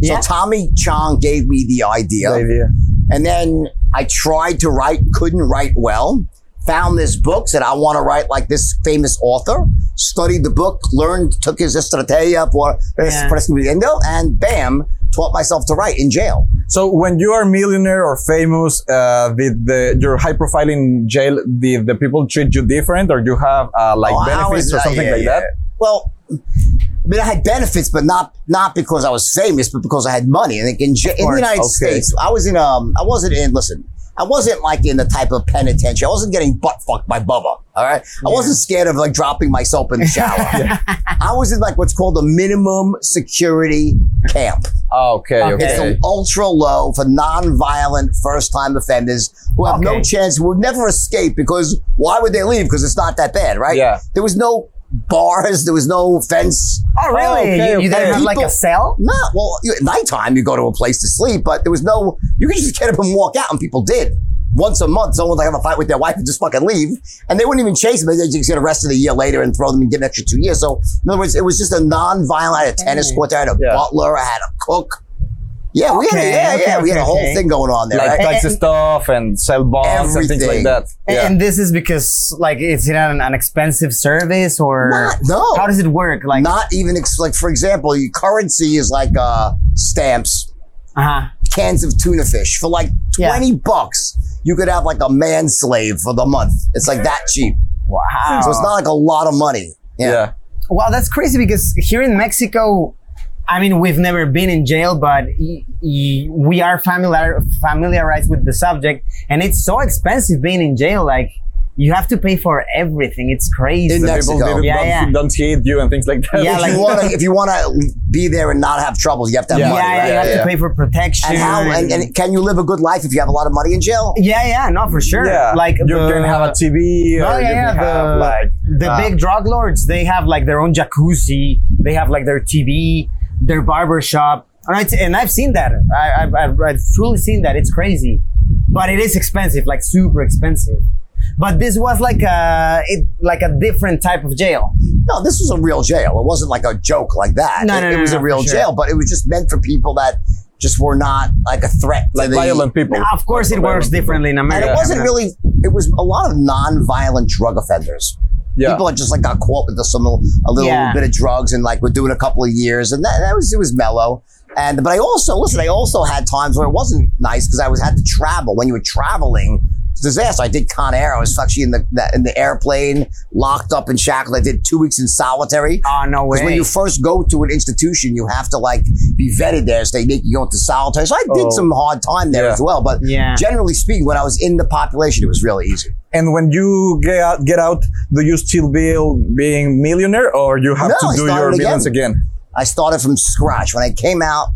Speaker 1: Yeah.
Speaker 2: Tommy Chong gave me the idea.
Speaker 3: The idea.
Speaker 2: And then I tried to write, couldn't write well. Found this book, said I want to write like this famous author. Studied the book, learned, took his estrategia por,
Speaker 1: Yeah.
Speaker 2: por escribiendo, and bam, taught myself to write in jail.
Speaker 3: So when you are millionaire or famous, uh, did the your high profile in jail, did the people treat you different, or you have uh, like
Speaker 2: Oh,
Speaker 3: benefits or something
Speaker 2: yeah,
Speaker 3: like
Speaker 2: yeah.
Speaker 3: that?
Speaker 2: Well, I mean, I had benefits, but not not because I was famous, but because I had money. And in, in the. United
Speaker 3: Okay.
Speaker 2: States, I was in um, I wasn't in. Listen, I wasn't like in the type of penitentiary. I wasn't getting butt fucked by Bubba. All right, I wasn't scared of like dropping my soap in the shower. I was in like what's called a minimum security camp.
Speaker 3: Okay,
Speaker 1: Okay.
Speaker 3: okay.
Speaker 2: It's an ultra low for non-violent first-time offenders who have no chance, who would never escape because why would they leave? Because it's not that bad, right?
Speaker 3: Yeah.
Speaker 2: There was no bars. There was no fence.
Speaker 1: Oh, really?
Speaker 3: Oh, okay,
Speaker 1: you, you
Speaker 3: okay.
Speaker 1: didn't have like a
Speaker 2: People-
Speaker 1: cell?
Speaker 2: Not well. You, at nighttime, you go to a place to sleep, but there was no. You could just get up and walk out, and people did. Once a month, someone would have a fight with their wife and just fucking leave, and they wouldn't even chase them. They just get arrested a year later and throw them and get an extra two years. So, in other words, it was just a non-violent. I had a tennis
Speaker 1: Okay.
Speaker 2: court. I had a
Speaker 3: Yeah.
Speaker 2: butler. I had a cook. Yeah, we had a,
Speaker 1: Okay,
Speaker 2: yeah,
Speaker 1: okay,
Speaker 2: we had a whole
Speaker 1: okay.
Speaker 2: thing going on there.
Speaker 3: like
Speaker 2: right?
Speaker 3: tax
Speaker 1: And-
Speaker 3: stuff and sell bonds and things like that. Yeah.
Speaker 1: And this is because like it's it an, an expensive service or
Speaker 2: Not- no.
Speaker 1: how does it work? Like
Speaker 2: Not even ex- like, for example, your currency is like uh, stamps.
Speaker 1: uh-huh.
Speaker 2: cans of tuna fish for like
Speaker 1: Yeah.
Speaker 2: 20 bucks. You could have like a man slave for the month. It's like that cheap.
Speaker 1: Wow.
Speaker 2: So it's not like a lot of money. Yeah.
Speaker 3: yeah.
Speaker 1: Wow, that's crazy because here in Mexico, I mean, we've never been in jail, but y- y- we are familiar familiarized with the subject, and it's so expensive being in jail. Like, you have to pay for everything. It's crazy.
Speaker 2: In
Speaker 3: The
Speaker 2: Mexico.
Speaker 3: people didn't,
Speaker 1: Yeah,
Speaker 3: don't,
Speaker 1: yeah.
Speaker 3: don't hit you and things like that.
Speaker 1: Yeah,
Speaker 2: if
Speaker 1: like-
Speaker 2: you want to, if you want to be there and not have troubles, you have to have
Speaker 3: Yeah.
Speaker 1: yeah,
Speaker 2: money.
Speaker 1: yeah,
Speaker 2: right?
Speaker 1: you have
Speaker 3: yeah.
Speaker 1: to pay for protection.
Speaker 2: And how? And, and can you live a good life if you have a lot of money in jail?
Speaker 1: yeah, yeah, no, for sure.
Speaker 3: yeah.
Speaker 1: Like
Speaker 3: you
Speaker 1: the,
Speaker 3: can have a TV.
Speaker 1: Oh
Speaker 3: or
Speaker 1: yeah,
Speaker 3: you
Speaker 1: yeah.
Speaker 3: can have
Speaker 1: The,
Speaker 3: like
Speaker 1: the
Speaker 3: uh,
Speaker 1: big drug lords, they have like their own jacuzzi. They have like their TV, their barber shop. And, I- and I've seen that. I, I've, I've, I've truly seen that. It's crazy, but it is expensive, like super expensive. But this was like a it, like a different type of jail.
Speaker 2: No, this was a real jail. It wasn't like a joke like that.
Speaker 1: No,
Speaker 2: it,
Speaker 1: no,
Speaker 2: it was
Speaker 1: no,
Speaker 2: a real
Speaker 1: sure.
Speaker 2: jail, but it was just meant for people that just were not like a threat. to
Speaker 3: like
Speaker 2: the-
Speaker 3: violent people.
Speaker 1: Now, of course, it
Speaker 3: Violent
Speaker 1: works
Speaker 3: people.
Speaker 1: differently in America.
Speaker 2: And
Speaker 1: America.
Speaker 2: it wasn't really. It was a lot of non-violent drug offenders.
Speaker 3: Yeah.
Speaker 2: People that just like got caught with some a little
Speaker 1: Yeah.
Speaker 2: bit of drugs and like we're doing a couple of years, and that, that was it was mellow. And but I also listen. I also had times where it wasn't nice because I was had to travel. When you were traveling, disaster. I did Con Air. I was actually in the that- in the airplane, locked up in shackles. I did two weeks in solitary.
Speaker 1: Oh no way.
Speaker 2: Because when you first go to an institution, you have to like be vetted there, so they make you go into solitary. So I did
Speaker 3: Oh.
Speaker 2: some hard time there
Speaker 3: Yeah.
Speaker 2: as well. But
Speaker 1: Yeah.
Speaker 2: generally speaking, when I was in the population, it was really easy.
Speaker 3: And when you get out, get out, do you still be being millionaire, or you have
Speaker 2: No,
Speaker 3: to do your
Speaker 2: again.
Speaker 3: again?
Speaker 2: I started from scratch. When I came out,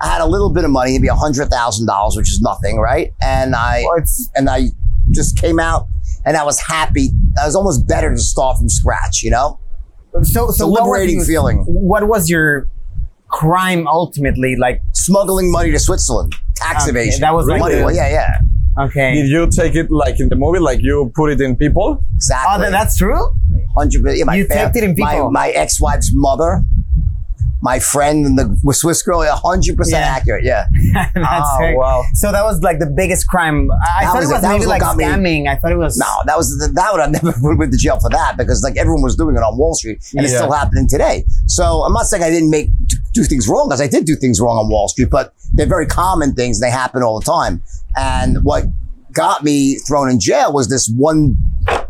Speaker 2: I had a little bit of money, maybe a hundred thousand dollars, which is nothing, right? And I
Speaker 1: Well, it's-
Speaker 2: and I just came out, and I was happy. I was almost better to start from scratch, you know.
Speaker 1: so
Speaker 2: It's a
Speaker 1: so what was
Speaker 2: liberating
Speaker 1: you-
Speaker 2: feeling.
Speaker 1: What was your crime ultimately? Like
Speaker 2: Smuggling money to Switzerland, tax
Speaker 1: Okay,
Speaker 2: evasion.
Speaker 1: that was like
Speaker 2: money.
Speaker 1: the-
Speaker 2: well, yeah, yeah,
Speaker 1: okay.
Speaker 3: Did you take it like in the movie, like you put it in people?
Speaker 2: exactly.
Speaker 1: Oh, that's true.
Speaker 2: hundred percent. Yeah,
Speaker 1: You
Speaker 2: fam-
Speaker 1: taped it in
Speaker 2: my,
Speaker 1: people.
Speaker 2: my ex-wife's mother, my friend, and the Swiss girl. hundred percent
Speaker 1: Yeah.
Speaker 2: accurate. Yeah.
Speaker 1: that's
Speaker 3: Oh, wow.
Speaker 1: So that was like the biggest crime. I
Speaker 2: That
Speaker 1: thought
Speaker 2: was
Speaker 1: it was
Speaker 2: That
Speaker 1: maybe
Speaker 2: was
Speaker 1: like
Speaker 2: got me-
Speaker 1: I thought it was
Speaker 2: No, that was that would have never went to jail for that because like everyone was doing it on Wall Street and it's still happening today. So I'm not saying I didn't make do things wrong because I did do things wrong on Wall Street, but they're very common things. They happen all the time. And what got me thrown in jail was this one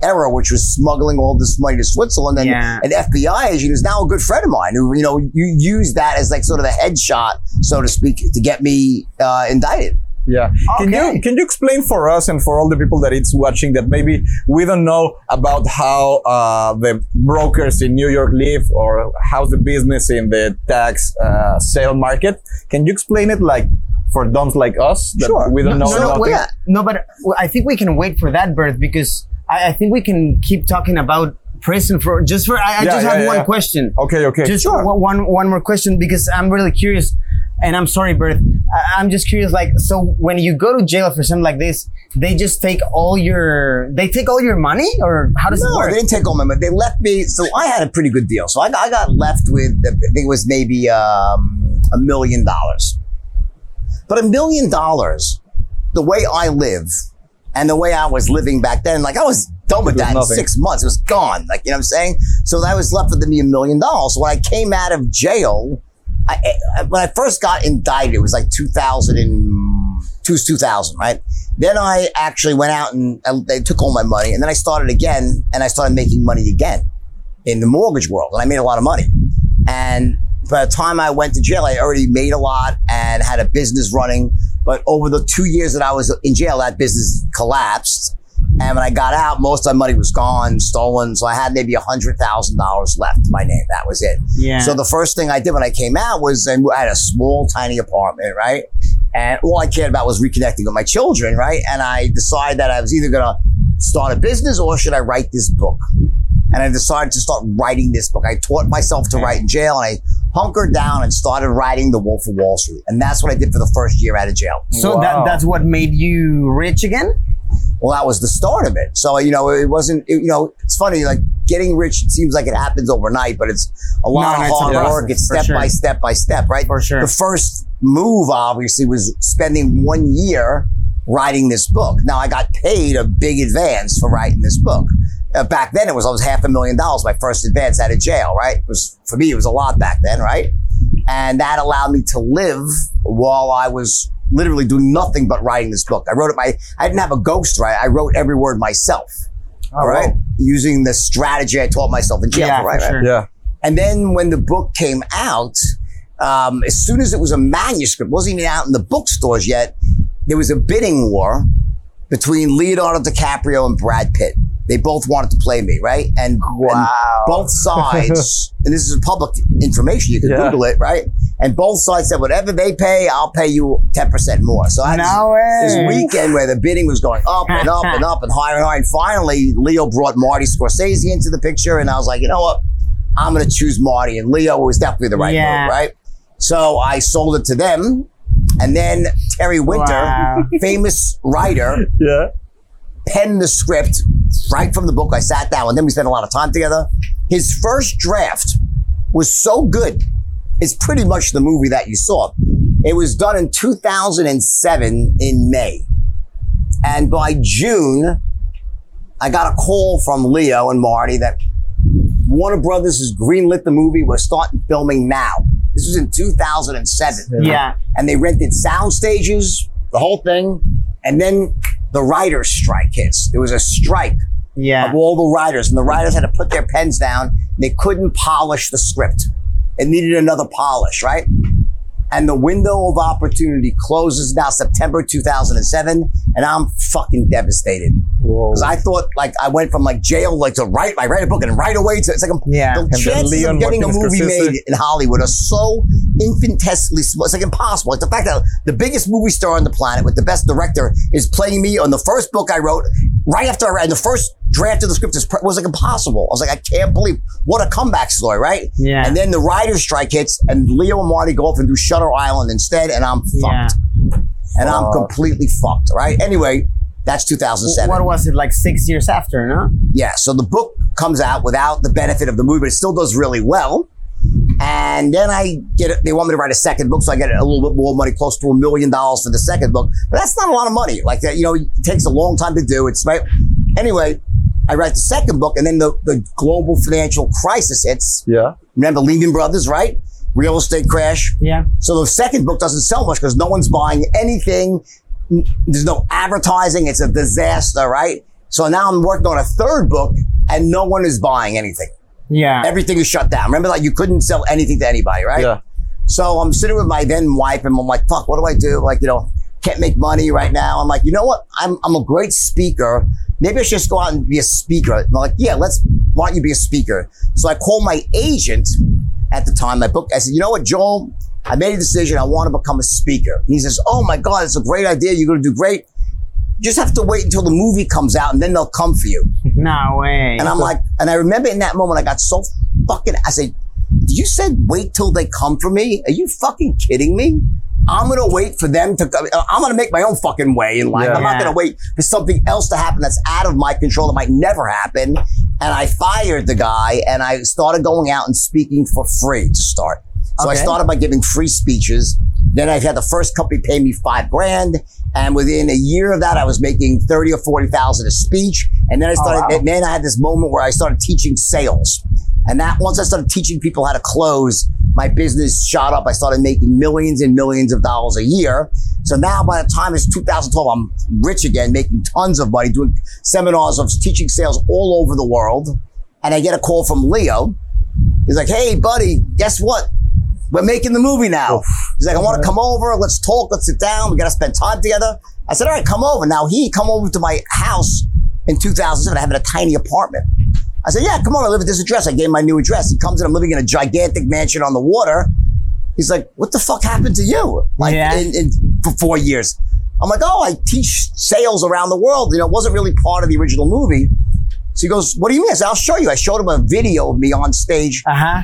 Speaker 2: error, which was smuggling all this money to Switzerland. And
Speaker 1: Yeah.
Speaker 2: an FBI agent who's now a good friend of mine who, you know, you use that as like sort of the headshot, so to speak, to get me uh, indicted.
Speaker 3: Yeah. Can you can you explain for us and for all the people that it's watching that maybe we don't know about how uh, the brokers in New York live or how's the business in the tax uh, sale market? Can you explain it like for dumps like us that
Speaker 2: Sure.
Speaker 3: we don't
Speaker 1: no,
Speaker 3: know
Speaker 1: no, no,
Speaker 3: nothing?
Speaker 2: Yeah.
Speaker 1: no, but I think we can wait for that birth because I, I think we can keep talking about prison for just for. I, I
Speaker 3: Yeah,
Speaker 1: just
Speaker 3: yeah,
Speaker 1: have
Speaker 3: yeah,
Speaker 1: one question.
Speaker 3: Okay, okay.
Speaker 1: Just
Speaker 2: Sure.
Speaker 1: one, one more question because I'm really curious, and I'm sorry, Bert. I, I'm just curious. Like, so when you go to jail for something like this, they just take all your they take all your money, or how does it work?
Speaker 2: they didn't take all my money. They left me. So I had a pretty good deal. So I got, I got left with, I think it was maybe um, a million dollars. But a million dollars, the way I live and the way I was living back then, like I was done with that in six months. It was gone. Like, you know what I'm saying? So I was left with me a million dollars. So when I came out of jail, I, I, when I first got indicted, it was like 2000 and, two- 2000, right? Then I actually went out and uh, they took all my money and then I started again and I started making money again in the mortgage world and I made a lot of money. And by the time I went to jail, I already made a lot and had a business running. But over the two years that I was in jail, that business collapsed. And when I got out, most of my money was gone, stolen. So I had maybe a hundred thousand dollars left to my name. That was it.
Speaker 1: yeah.
Speaker 2: So the first thing I did when I came out was I had a small, tiny apartment, right? And all I cared about was reconnecting with my children, right? And I decided that I was either going to start a business or should I write this book? And I decided to start writing this book. I taught myself to write in jail and I hunkered down and started writing The Wolf of Wall Street. And that's what I did for the first year out of jail.
Speaker 1: so that that's what made you rich again.
Speaker 2: Well, that was the start of it. So, you know, it wasn't, it- you know, it's funny, like getting rich, it seems like it happens overnight, but it's a lot
Speaker 1: No, no,
Speaker 2: of hard
Speaker 1: process,
Speaker 2: work. It's
Speaker 1: for
Speaker 2: step
Speaker 1: sure.
Speaker 2: by step by step, right?
Speaker 1: For sure.
Speaker 2: The first move, obviously, was spending one year writing this book. Now, I got paid a big advance for writing this book. Uh, back then, it was almost half a million dollars, my first advance out of jail, right? It was, for me, it was a lot back then, right? And that allowed me to live while I was literally doing nothing but writing this book. I wrote it my, I didn't have a ghostwriter. I wrote every word myself. All right.
Speaker 3: wow.
Speaker 2: Using the strategy I taught myself in jail.
Speaker 1: Yeah,
Speaker 2: right,
Speaker 1: for
Speaker 2: right.
Speaker 1: sure.
Speaker 3: Yeah.
Speaker 2: And then when the book came out, um, as soon as it was a manuscript, wasn't even out in the bookstores yet, there was a bidding war between Leonardo DiCaprio and Brad Pitt. They both wanted to play me, right? And,
Speaker 1: Wow.
Speaker 2: and both sides, and this is public information, you can
Speaker 3: Yeah.
Speaker 2: Google it, right? And both sides said, whatever they pay, I'll pay you 10% more. So I had this-
Speaker 1: No way.
Speaker 2: this weekend where the bidding was going up and up and up and higher and higher. And finally, Leo brought Marty Scorsese into the picture. And I was like, you know what? I'm going to choose Marty. And Leo was definitely the right
Speaker 1: Yeah.
Speaker 2: move, right? So I sold it to them. And then Terry Winter,
Speaker 1: Wow.
Speaker 2: famous writer,
Speaker 3: Yeah.
Speaker 2: Penned the script right from the book. I sat down and then we spent a lot of time together. His first draft was so good. It's pretty much the movie that you saw. It was done in 2007 in May. And by June, I got a call from Leo and Marty that Warner Brothers has greenlit the movie. We're starting filming now. This was in 2007
Speaker 1: Yeah.
Speaker 2: and they rented sound stages, the whole thing. And then the writer's strike hits. There was a strike
Speaker 1: Yeah.
Speaker 2: of all the writers, and the writers had to put their pens down. They couldn't polish the script. It needed another polish, right? And the window of opportunity closes now September 2007, and I'm fucking devastated. Because I thought, like, I went from like jail, like to write, I write a book and right away to, it's like, a,
Speaker 1: Yeah.
Speaker 2: the
Speaker 1: And
Speaker 2: chances of getting a movie
Speaker 3: Scorsese.
Speaker 2: made in Hollywood are so infinitesimally small. It's like impossible. Like the fact that the biggest movie star on the planet with the best director is playing me on the first book I wrote right after I read the first draft of the script is, pr- was like impossible. I was like, I can't believe what a comeback story, right?
Speaker 1: Yeah.
Speaker 2: And then the writer's strike hits and Leo and Marty go off and do Shutter Island instead, and I'm fucked.
Speaker 1: Yeah.
Speaker 2: fucked. And I'm
Speaker 3: uh.
Speaker 2: completely fucked, right? Anyway, that's 2007.
Speaker 1: What was it like six years after? No.
Speaker 2: Yeah, so the book comes out without the benefit of the movie, but it still does really well. And then I get it. They want me to write a second book, so I get a little bit more money, close to a million dollars for the second book. But that's not a lot of money. Like that, you know, it takes a long time to do. It's right. Anyway, I write the second book, and then the, the global financial crisis hits.
Speaker 3: Yeah.
Speaker 2: Remember Lehman Brothers, right? Real estate crash.
Speaker 1: Yeah.
Speaker 2: So the second book doesn't sell much because no one's buying anything. There's no advertising. It's a disaster, right? So now I'm working on a third book and no one is buying anything.
Speaker 1: Yeah.
Speaker 2: Everything is shut down. Remember, like you couldn't sell anything to anybody, right?
Speaker 3: Yeah.
Speaker 2: So I'm sitting with my then wife and I'm like, fuck, what do I do? Like, you know, can't make money right now. I'm like, you know what? I'm, I'm a great speaker. Maybe I should just go out and be a speaker. I'm like, yeah, let's, why don't you be a speaker? So I called my agent at the time, I book. I said, you know what, Joel? I made a decision. I want to become a speaker. And he says, oh my God, it's a great idea. You're going to do great. You just have to wait until the movie comes out and then they'll come for you.
Speaker 1: No way.
Speaker 2: And I'm like, and I remember in that moment, I got so fucking, I said, you said wait till they come for me? Are you fucking kidding me? I'm going to wait for them to come. Uh, I'm going to make my own fucking way in life.
Speaker 3: Yeah.
Speaker 2: I'm not to wait for something else to happen that's out of my control that might never happen. And I fired the guy and I started going out and speaking for free to start. So I started by giving free speeches. Then I had the first company pay me five grand. And within a year of that, I was making 30 or 40,000 a speech. And then I started, oh,
Speaker 1: wow.
Speaker 2: and then I had this moment where I started teaching sales. And that once I started teaching people how to close, my business shot up. I started making millions and millions of dollars a year. So now by the time it's 2012, I'm rich again, making tons of money, doing seminars of teaching sales all over the world. And I get a call from Leo. He's like, Hey, buddy, guess what? We're making the movie now. He's like, I want to come over. Let's talk. Let's sit down. We got to spend time together. I said, all right, come over. Now he come over to my house in 2007. I have a tiny apartment. I said, yeah, come on. I live at this address. I gave him my new address. He comes in. I'm living in a gigantic mansion on the water. He's like, what the fuck happened to you? Like
Speaker 1: Yeah.
Speaker 2: in, in, for four years. I'm like, oh, I teach sales around the world. You know, it wasn't really part of the original movie. So he goes, what do you mean? I said, I'll show you. I showed him a video of me on stage
Speaker 1: Uh huh.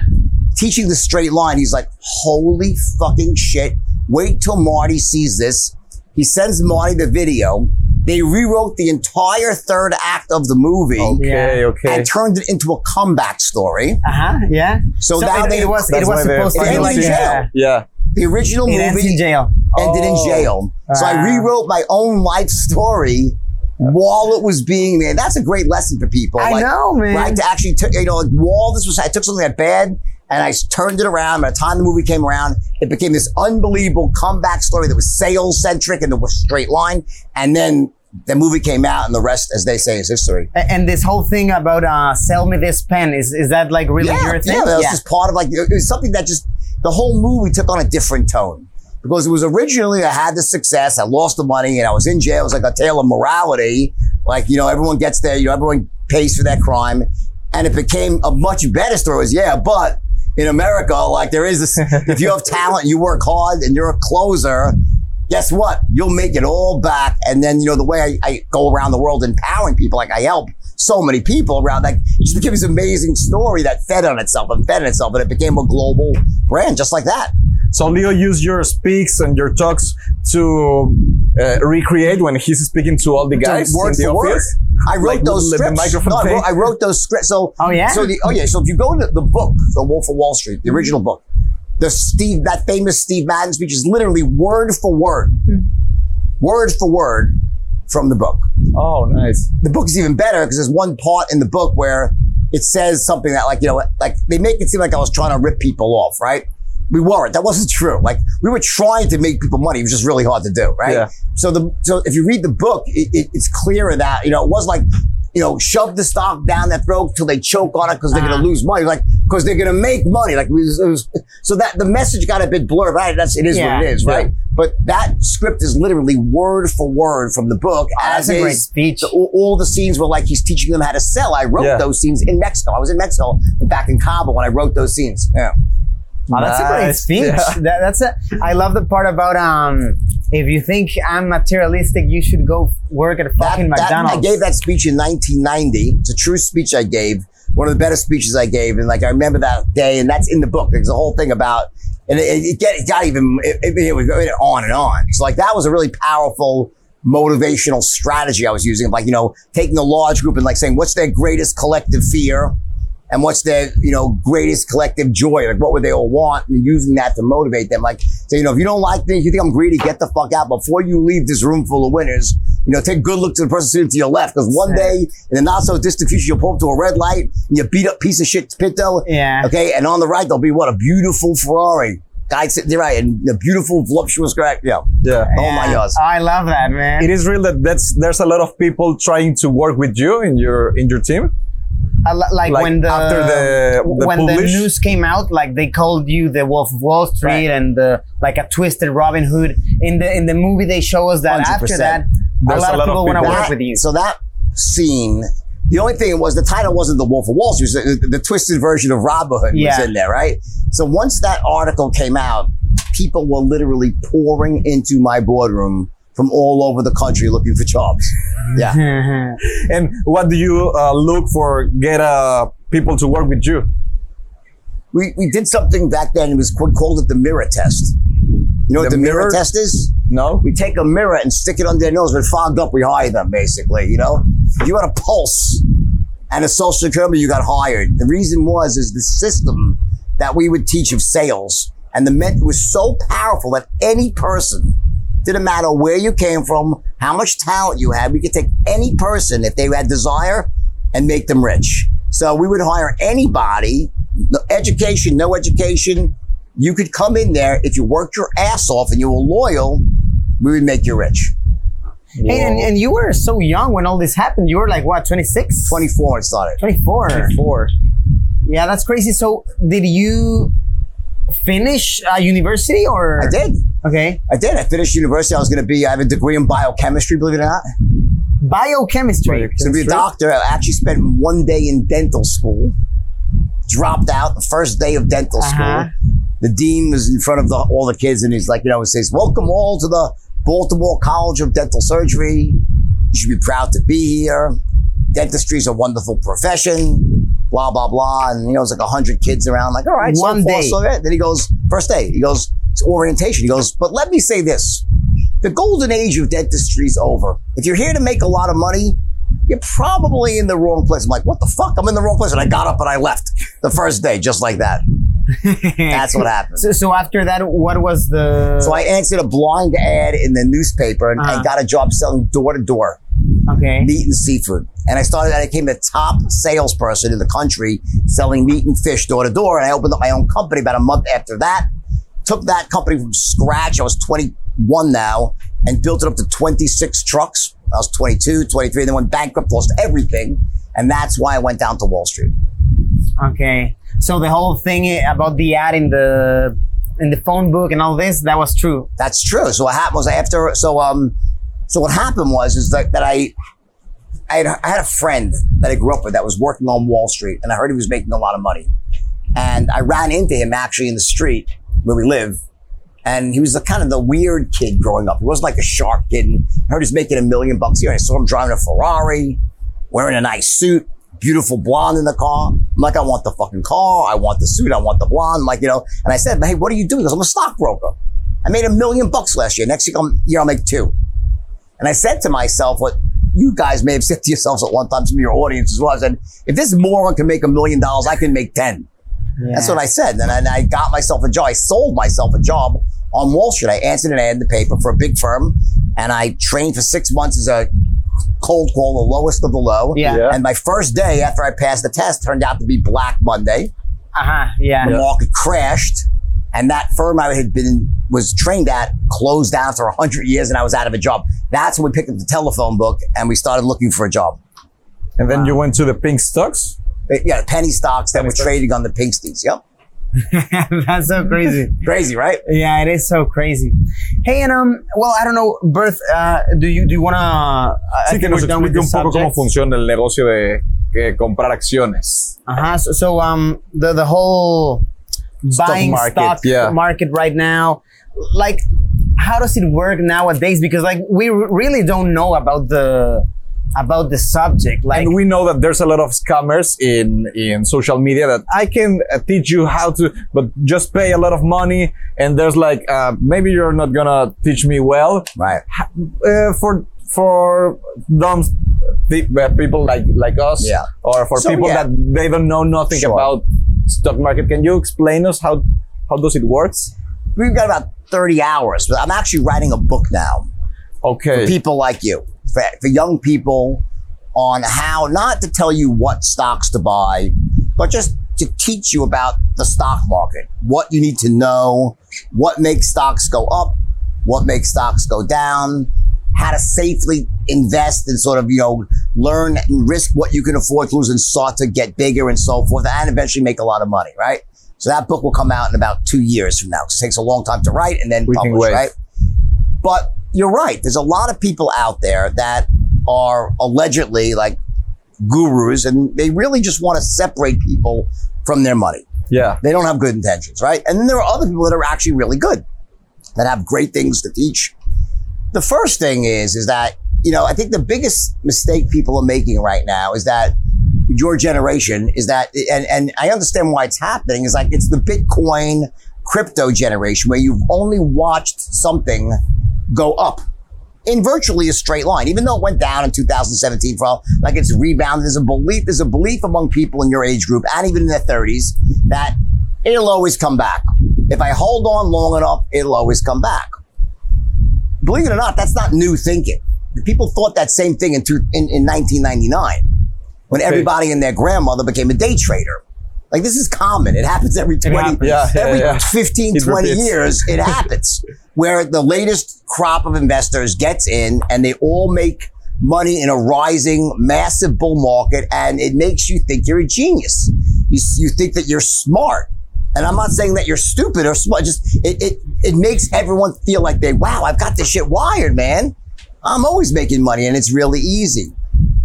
Speaker 2: teaching the straight line. He's like, holy fucking shit. Wait till Marty sees this. He sends Marty the video. They rewrote the entire third act of the movie
Speaker 3: Okay.
Speaker 1: Yeah.
Speaker 3: Okay.
Speaker 2: and turned it into a comeback story.
Speaker 1: Uh huh. Yeah.
Speaker 2: So now
Speaker 1: it,
Speaker 2: they-
Speaker 1: it was it was supposed to be like
Speaker 2: in jail.
Speaker 1: uh,
Speaker 3: yeah.
Speaker 2: The original
Speaker 1: it ends in
Speaker 2: movie
Speaker 1: jail.
Speaker 2: ended in
Speaker 3: Oh.
Speaker 2: jail. So I rewrote my own life story while it was being made. That's a great lesson for people.
Speaker 1: I
Speaker 2: Like,
Speaker 1: know, man.
Speaker 2: Right? To actually, t- you know, like, while this was, I took something that bad and I turned it around. By the time the movie came around, it became this unbelievable comeback story that was sales centric and it was straight line. And then the movie came out and the rest, as they say, is history.
Speaker 1: And this whole thing about uh, sell me this pen is is that like really
Speaker 2: yeah,
Speaker 1: your thing?
Speaker 2: yeah, that was just part of like, it was something that just the whole movie took on a different tone because it was originally I had the success, I lost the money, and I was in jail. It was like a tale of morality. Like you know, everyone gets there, you know, everyone pays for that crime, and it became a much better story. It was yeah, but in America, like there is this, if you have talent, you work hard, and you're a closer. Guess what? You'll make it all back. And then, you know, the way I, I go around the world empowering people, like I help so many people around, like it just became this amazing story that fed on itself and fed on itself, and it became a global brand just like that.
Speaker 3: So Leo used your speaks and your talks to uh, recreate when he's speaking to all the guys
Speaker 2: word
Speaker 3: in the
Speaker 2: for word. I wrote
Speaker 3: Like
Speaker 2: those
Speaker 3: the- the
Speaker 2: scripts.
Speaker 3: microphone
Speaker 2: no, I wrote, I wrote those scripts. So,
Speaker 1: Oh, yeah?
Speaker 2: So the oh yeah. So if you go to the book, The Wolf of Wall Street, the original book, the Steve that famous Steve Madden speech is literally word for word, word for word from the book.
Speaker 3: Oh, nice.
Speaker 2: The book is even better because there's one part in the book where it says something that like you know like they make it seem like I was trying to rip people off, right? We weren't. That wasn't true. Like we were trying to make people money. It was just really hard to do, right?
Speaker 3: Yeah.
Speaker 2: So the so if you read the book, it, it, it's clearer that you know it was like you know shove the stock down their throat till they choke on it because they're
Speaker 1: Uh-huh.
Speaker 2: going to lose money, like because they're going to make money. Like it was, it was, so that the message got a bit blurred, right? That's it is
Speaker 1: Yeah.
Speaker 2: what it is,
Speaker 3: Yeah.
Speaker 2: Right? But that script is literally word for word from the book.
Speaker 1: Oh, that's
Speaker 2: as
Speaker 1: a great speech.
Speaker 2: the- all, all the scenes were like he's teaching them how to sell. I wrote
Speaker 3: Yeah.
Speaker 2: those scenes in Mexico. I was in Mexico back in Cabo when I wrote those scenes. Yeah.
Speaker 1: Oh, that's a great speech.
Speaker 3: Yeah.
Speaker 1: That, that's a. I love the part about um. If you think I'm materialistic, you should go work at
Speaker 2: That,
Speaker 1: fucking
Speaker 2: that-
Speaker 1: McDonald's.
Speaker 2: I gave that speech in 1990. It's a true speech I gave. One of the better speeches I gave. And like, I remember that day and that's in the book. There's a whole thing about, and it, it, get, it got even, it, it, was on and on. So like, that was a really powerful motivational strategy I was using. Like, you know, taking a large group and like saying, what's their greatest collective fear? and what's their you know greatest collective joy like what would they all want and using that to motivate them like so you know if you don't like if you think i'm greedy get the fuck out before you leave this room full of winners you know take a good look to the person sitting to your left because one day in the not so distant future you'll pull up to a red light and you beat up piece of shit pinto
Speaker 1: Yeah.
Speaker 2: okay and on the right there'll be what a beautiful ferrari guy sitting there right and a beautiful voluptuous guy yeah
Speaker 3: Yeah.
Speaker 2: oh my gosh.
Speaker 1: I love that, man.
Speaker 3: It is real that that's there's a lot of people trying to work with you in your in your team.
Speaker 1: I li- like,
Speaker 3: Like
Speaker 1: when the
Speaker 3: after the- the
Speaker 1: when
Speaker 3: publish-
Speaker 1: the news came out, like they called you the Wolf of Wall Street
Speaker 2: Right.
Speaker 1: and the like a twisted Robin Hood. In the in the movie, they show us that after
Speaker 2: 100%.
Speaker 1: that, a
Speaker 3: There's
Speaker 1: lot
Speaker 3: a
Speaker 1: of
Speaker 3: lot of
Speaker 1: people want to work with you.
Speaker 2: So that scene, the only thing was the title wasn't the Wolf of Wall Street. It was the, the twisted version of Robin Hood
Speaker 1: Yeah.
Speaker 2: was in there, right? So once that article came out, people were literally pouring into my boardroom from all over the country looking for jobs. Yeah.
Speaker 3: And what do you uh, look for? Get uh, people to work with you.
Speaker 2: we, we did something back then. It was called it the mirror test. You know what
Speaker 3: The
Speaker 2: the, mirror?
Speaker 3: mirror?
Speaker 2: test is?
Speaker 3: No.
Speaker 2: We take a mirror and stick it under their nose. When fogged up, we hire them, basically, you know? If you had a pulse and a social security number, you got hired. The reason was, is the system that we would teach of sales. And the method was so powerful that any person, didn't matter where you came from, how much talent you had, we could take any person if they had desire and make them rich. So we would hire anybody, no education, no education. You could come in there if you worked your ass off and you were loyal, we would make you rich.
Speaker 1: Hey, and, and you were so young when all this happened. You were like what, 26?
Speaker 2: 24 when it started.
Speaker 1: 24.
Speaker 3: 24.
Speaker 1: Yeah, that's crazy. So, did you finish uh, university or?
Speaker 2: I did.
Speaker 1: Okay.
Speaker 2: I did. I finished university. I was going to be, I have a degree in biochemistry, believe it or not.
Speaker 1: Biochemistry.
Speaker 2: So to be a doctor, I actually spent one day in dental school. Dropped out the first day of dental
Speaker 1: Uh-huh.
Speaker 2: school. The dean was in front of the, all the kids and he's like, you know, he says, welcome all to the Baltimore College of Dental Surgery. You should be proud to be here. Dentistry is a wonderful profession. Blah, blah, blah. And, you know, it's like a hundred kids around. Like, all right,
Speaker 1: One
Speaker 2: so far,
Speaker 1: day.
Speaker 2: so good. Then he goes, first day, he goes, it's orientation. He goes, but let me say this. The golden age of dentistry is over. If you're here to make a lot of money, you're probably in the wrong place. I'm like, what the fuck? I'm in the wrong place. And I got up and I left the first day, just like that. That's what happened.
Speaker 1: So, so after that, what was the?
Speaker 2: So I answered a blind ad in the newspaper and I
Speaker 1: Uh-huh.
Speaker 2: got a job selling door to door
Speaker 1: okay.
Speaker 2: meat and seafood. And I started, I became the top salesperson in the country selling meat and fish door to door. And I opened up my own company about a month after that. Took that company from scratch. I was 21 now and built it up to 26 trucks. I was 22, 23, then went bankrupt, lost everything. And that's why I went down to Wall Street.
Speaker 1: Okay. So the whole thing about the ad in the in the phone book and all this, that was true.
Speaker 2: That's true. So what happened was after, so, um, so what happened was, is that, that I, I had, I had a friend that I grew up with that was working on Wall Street and I heard he was making a lot of money. And I ran into him actually in the street where we live. And he was the kind of the weird kid growing up. He wasn't like a sharp kid. And I heard he's making a million bucks a year. I saw him driving a Ferrari, wearing a nice suit, beautiful blonde in the car. I'm like, I want the fucking car. I want the suit. I want the blonde. I'm like, you know, and I said, Hey, what are you doing? Goes, I'm a stockbroker. I made a million bucks last year. Next year, I'm, year I'll make two. And I said to myself, what you guys may have said to yourselves at one time, some of your audience as well. I said, if this moron can make a million dollars, I can make 10. That's what I said. And I, I got myself a job. I sold myself a job on Wall Street. I answered an ad in the paper for a big firm and I trained for six months as a cold call, the lowest of the low.
Speaker 1: Yeah.
Speaker 3: Yeah.
Speaker 2: And my first day after I passed the test turned out to be Black Monday.
Speaker 1: Uh huh. Yeah.
Speaker 2: The market crashed. And that firm I had been, was trained at closed down for 100 years and I was out of a job. That's when we picked up the telephone book and we started looking for a job.
Speaker 3: And then you went to the pink stocks.
Speaker 2: Uh, Yeah, penny stocks that
Speaker 3: Penny
Speaker 2: were
Speaker 3: stocks.
Speaker 2: trading on the pink sheets. Yep.
Speaker 1: That's so crazy.
Speaker 2: Crazy, right?
Speaker 1: Yeah, it is so crazy. Hey, and um, well, I don't know, Berth. Uh, do you do you wanna? I
Speaker 3: Sí, que nos
Speaker 1: we're done with
Speaker 3: explique un
Speaker 1: the
Speaker 3: poco cómo funciona el negocio de eh, comprar acciones.
Speaker 1: Uh-huh. So, so um, the the whole buying
Speaker 3: market,
Speaker 1: stock
Speaker 3: yeah.
Speaker 1: market right now, like, how does it work nowadays? Because like we r- really don't know about the about the subject. Like,
Speaker 3: and we know that there's a lot of scammers in in social media that I can uh, teach you how to, but just pay a lot of money. And there's like uh, maybe you're not gonna teach me well
Speaker 2: Right.
Speaker 3: uh, for for dumb uh, people like like us,
Speaker 2: Yeah.
Speaker 3: or for
Speaker 2: So,
Speaker 3: people
Speaker 2: yeah.
Speaker 3: that they don't know nothing
Speaker 2: Sure.
Speaker 3: about stock market. Can you explain us how how does it works?
Speaker 2: We've got about 30 hours, but I'm actually writing a book now
Speaker 3: Okay.
Speaker 2: people like you, for, for young people on how not to tell you what stocks to buy, but just to teach you about the stock market, what you need to know, what makes stocks go up, what makes stocks go down, how to safely invest and sort of, you know, learn and risk what you can afford to lose and start to get bigger and so forth and eventually make a lot of money, right? So that book will come out in about two years from now. It takes a long time to write and then
Speaker 3: We
Speaker 2: publish, right? But you're right. There's a lot of people out there that are allegedly like gurus and they really just want to separate people from their money.
Speaker 3: yeah.
Speaker 2: They don't have good intentions, right? And then there are other people that are actually really good, that have great things to teach. The first thing is, is that, you know, I think the biggest mistake people are making right now is that your generation is that, and, and I understand why it's happening is like, it's the Bitcoin crypto generation where you've only watched something go up in virtually a straight line, even though it went down in 2017 for all, like it's rebounded. There's a belief, there's a belief among people in your age group and even in their 30s that it'll always come back. If I hold on long enough, it'll always come back. Believe it or not, that's not new thinking. People thought that same thing in, two, in, in 1999 when everybody and their grandmother became a day trader. Like this is common. It happens every 20,
Speaker 1: happens.
Speaker 3: Yeah,
Speaker 2: every
Speaker 3: yeah.
Speaker 2: 15,
Speaker 3: It
Speaker 2: 20 years, it happens where the latest crop of investors gets in and they all make money in a rising massive bull market and it makes you think you're a genius. You, you think that you're smart. And I'm not saying that you're stupid or smart. Just it, it, it makes everyone feel like they, wow, I've got this shit wired, man. I'm always making money and it's really easy.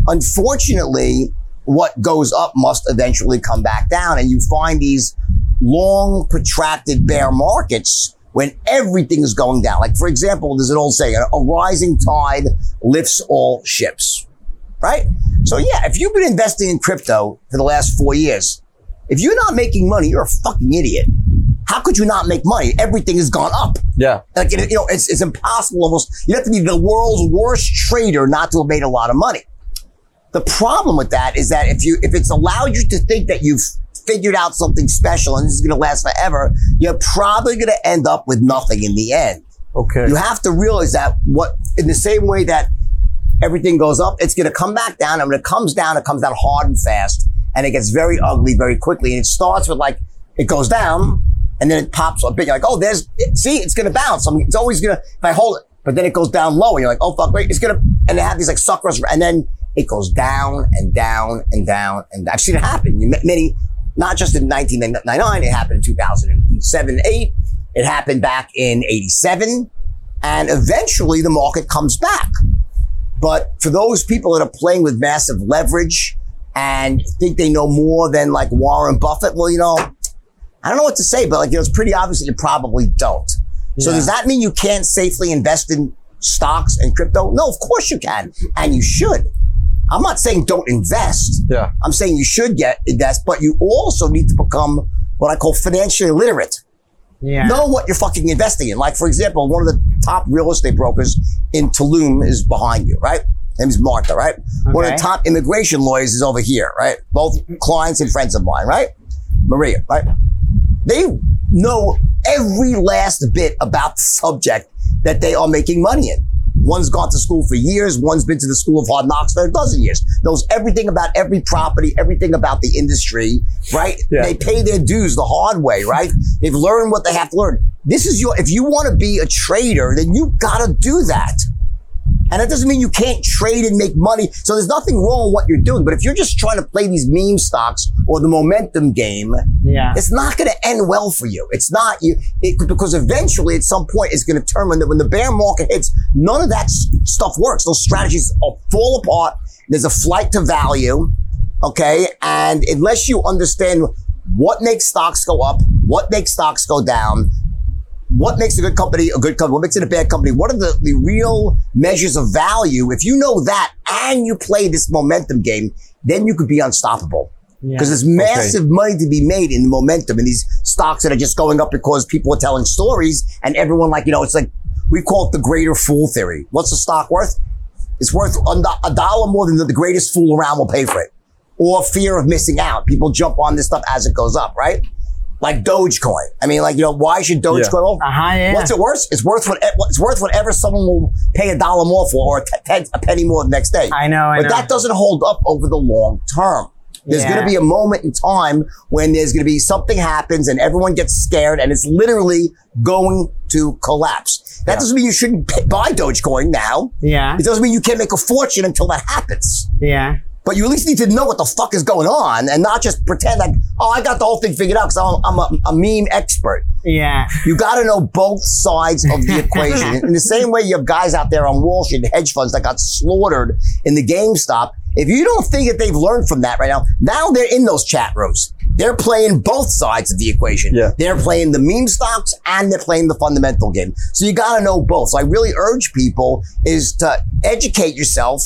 Speaker 2: Unfortunately, what goes up must eventually come back down. And you find these long, protracted bear markets when everything is going down. Like, for example, there's an old saying, a rising tide lifts all ships, right? So yeah, if you've been investing in crypto for the last four years, if you're not making money, you're a fucking idiot. How could you not make money? Everything has gone up.
Speaker 3: Yeah.
Speaker 2: Like, you know, it's, it's impossible almost. You have to be the world's worst trader not to have made a lot of money. The problem with that is that if you, if it's allowed you to think that you've figured out something special and this is going to last forever, you're probably going to end up with nothing in the end.
Speaker 3: Okay.
Speaker 2: You have to realize that what, in the same way that everything goes up, it's going to come back down. And when it comes down, it comes down hard and fast and it gets very ugly very quickly. And it starts with like, it goes down and then it pops up big. You're like, oh, there's, see, it's going to bounce. I mean, it's always going to, if I hold it, but then it goes down low and you're like, oh, fuck, wait, it's going to, and they have these like suckers and then it goes down and down and down. And I've seen it happen. Many, not just in 1999, it happened in 2007, 8. It happened back in 87 and eventually the market comes back. But for those people that are playing with massive leverage and think they know more than like Warren Buffett, well, you know, I don't know what to say, but like, you know, it's pretty obvious that you probably don't. So
Speaker 1: Yeah.
Speaker 2: does that mean you can't safely invest in stocks and crypto? No, of course you can. And you should. I'm not saying don't invest.
Speaker 3: Yeah.
Speaker 2: I'm saying you should get invest, but you also need to become what I call financially literate.
Speaker 1: Yeah.
Speaker 2: Know what you're fucking investing in. Like, for example, one of the top real estate brokers in Tulum is behind you, right? Name's Martha, right? Okay. One of the top immigration lawyers is over here, right? Both clients and friends of mine, right? Maria, right? They know every last bit about the subject that they are making money in. One's gone to school for years. One's been to the school of hard knocks for a dozen years. Knows everything about every property, everything about the industry, right?
Speaker 3: Yeah.
Speaker 2: They pay their dues the hard way, right? They've learned what they have to learn. This is your, if you want to be a trader, then you gotta do that. And that doesn't mean you can't trade and make money. So there's nothing wrong with what you're doing. But if you're just trying to play these meme stocks or the momentum game,
Speaker 1: Yeah.
Speaker 2: it's not going to end well for you. It's not you it, because eventually at some point it's going to turn when the, when the bear market hits, none of that stuff works. Those strategies all fall apart. There's a flight to value. Okay. And unless you understand what makes stocks go up, what makes stocks go down, what makes a good company a good company? What makes it a bad company? What are the, the real measures of value? If you know that and you play this momentum game, then you could be unstoppable.
Speaker 1: Yeah.
Speaker 2: Because there's massive money to be made in the momentum in these stocks that are just going up because people are telling stories and everyone like, you know, it's like, we call it the greater fool theory. What's the stock worth? It's worth a dollar more than the greatest fool around will pay for it. Or fear of missing out. People jump on this stuff as it goes up, right? Like Dogecoin. I mean, like, you know, why should Dogecoin?
Speaker 3: Yeah.
Speaker 2: Well,
Speaker 1: Uh-huh, yeah.
Speaker 2: What's it worth? It's worth what it's worth whatever someone will pay a dollar more for or a, t- ten- a penny more the next day.
Speaker 1: I know, I
Speaker 2: but
Speaker 1: know.
Speaker 2: that doesn't hold up over the long term. There's
Speaker 1: Yeah.
Speaker 2: going to be a moment in time when there's going to be something happens and everyone gets scared and it's literally going to collapse. That doesn't mean you shouldn't pay, buy Dogecoin now.
Speaker 1: Yeah.
Speaker 2: It doesn't mean you can't make a fortune until that happens.
Speaker 1: Yeah.
Speaker 2: But you at least need to know what the fuck is going on and not just pretend like, oh, I got the whole thing figured out because I'm, I'm a, a meme expert.
Speaker 1: Yeah.
Speaker 2: You got to know both sides of the equation. In the same way, you have guys out there on Wall Street, hedge funds that got slaughtered in the GameStop. If you don't think that they've learned from that right now, now they're in those chat rooms. They're playing both sides of the equation.
Speaker 3: Yeah.
Speaker 2: They're playing the meme stocks and they're playing the fundamental game. So you got to know both. So I really urge people is to educate yourself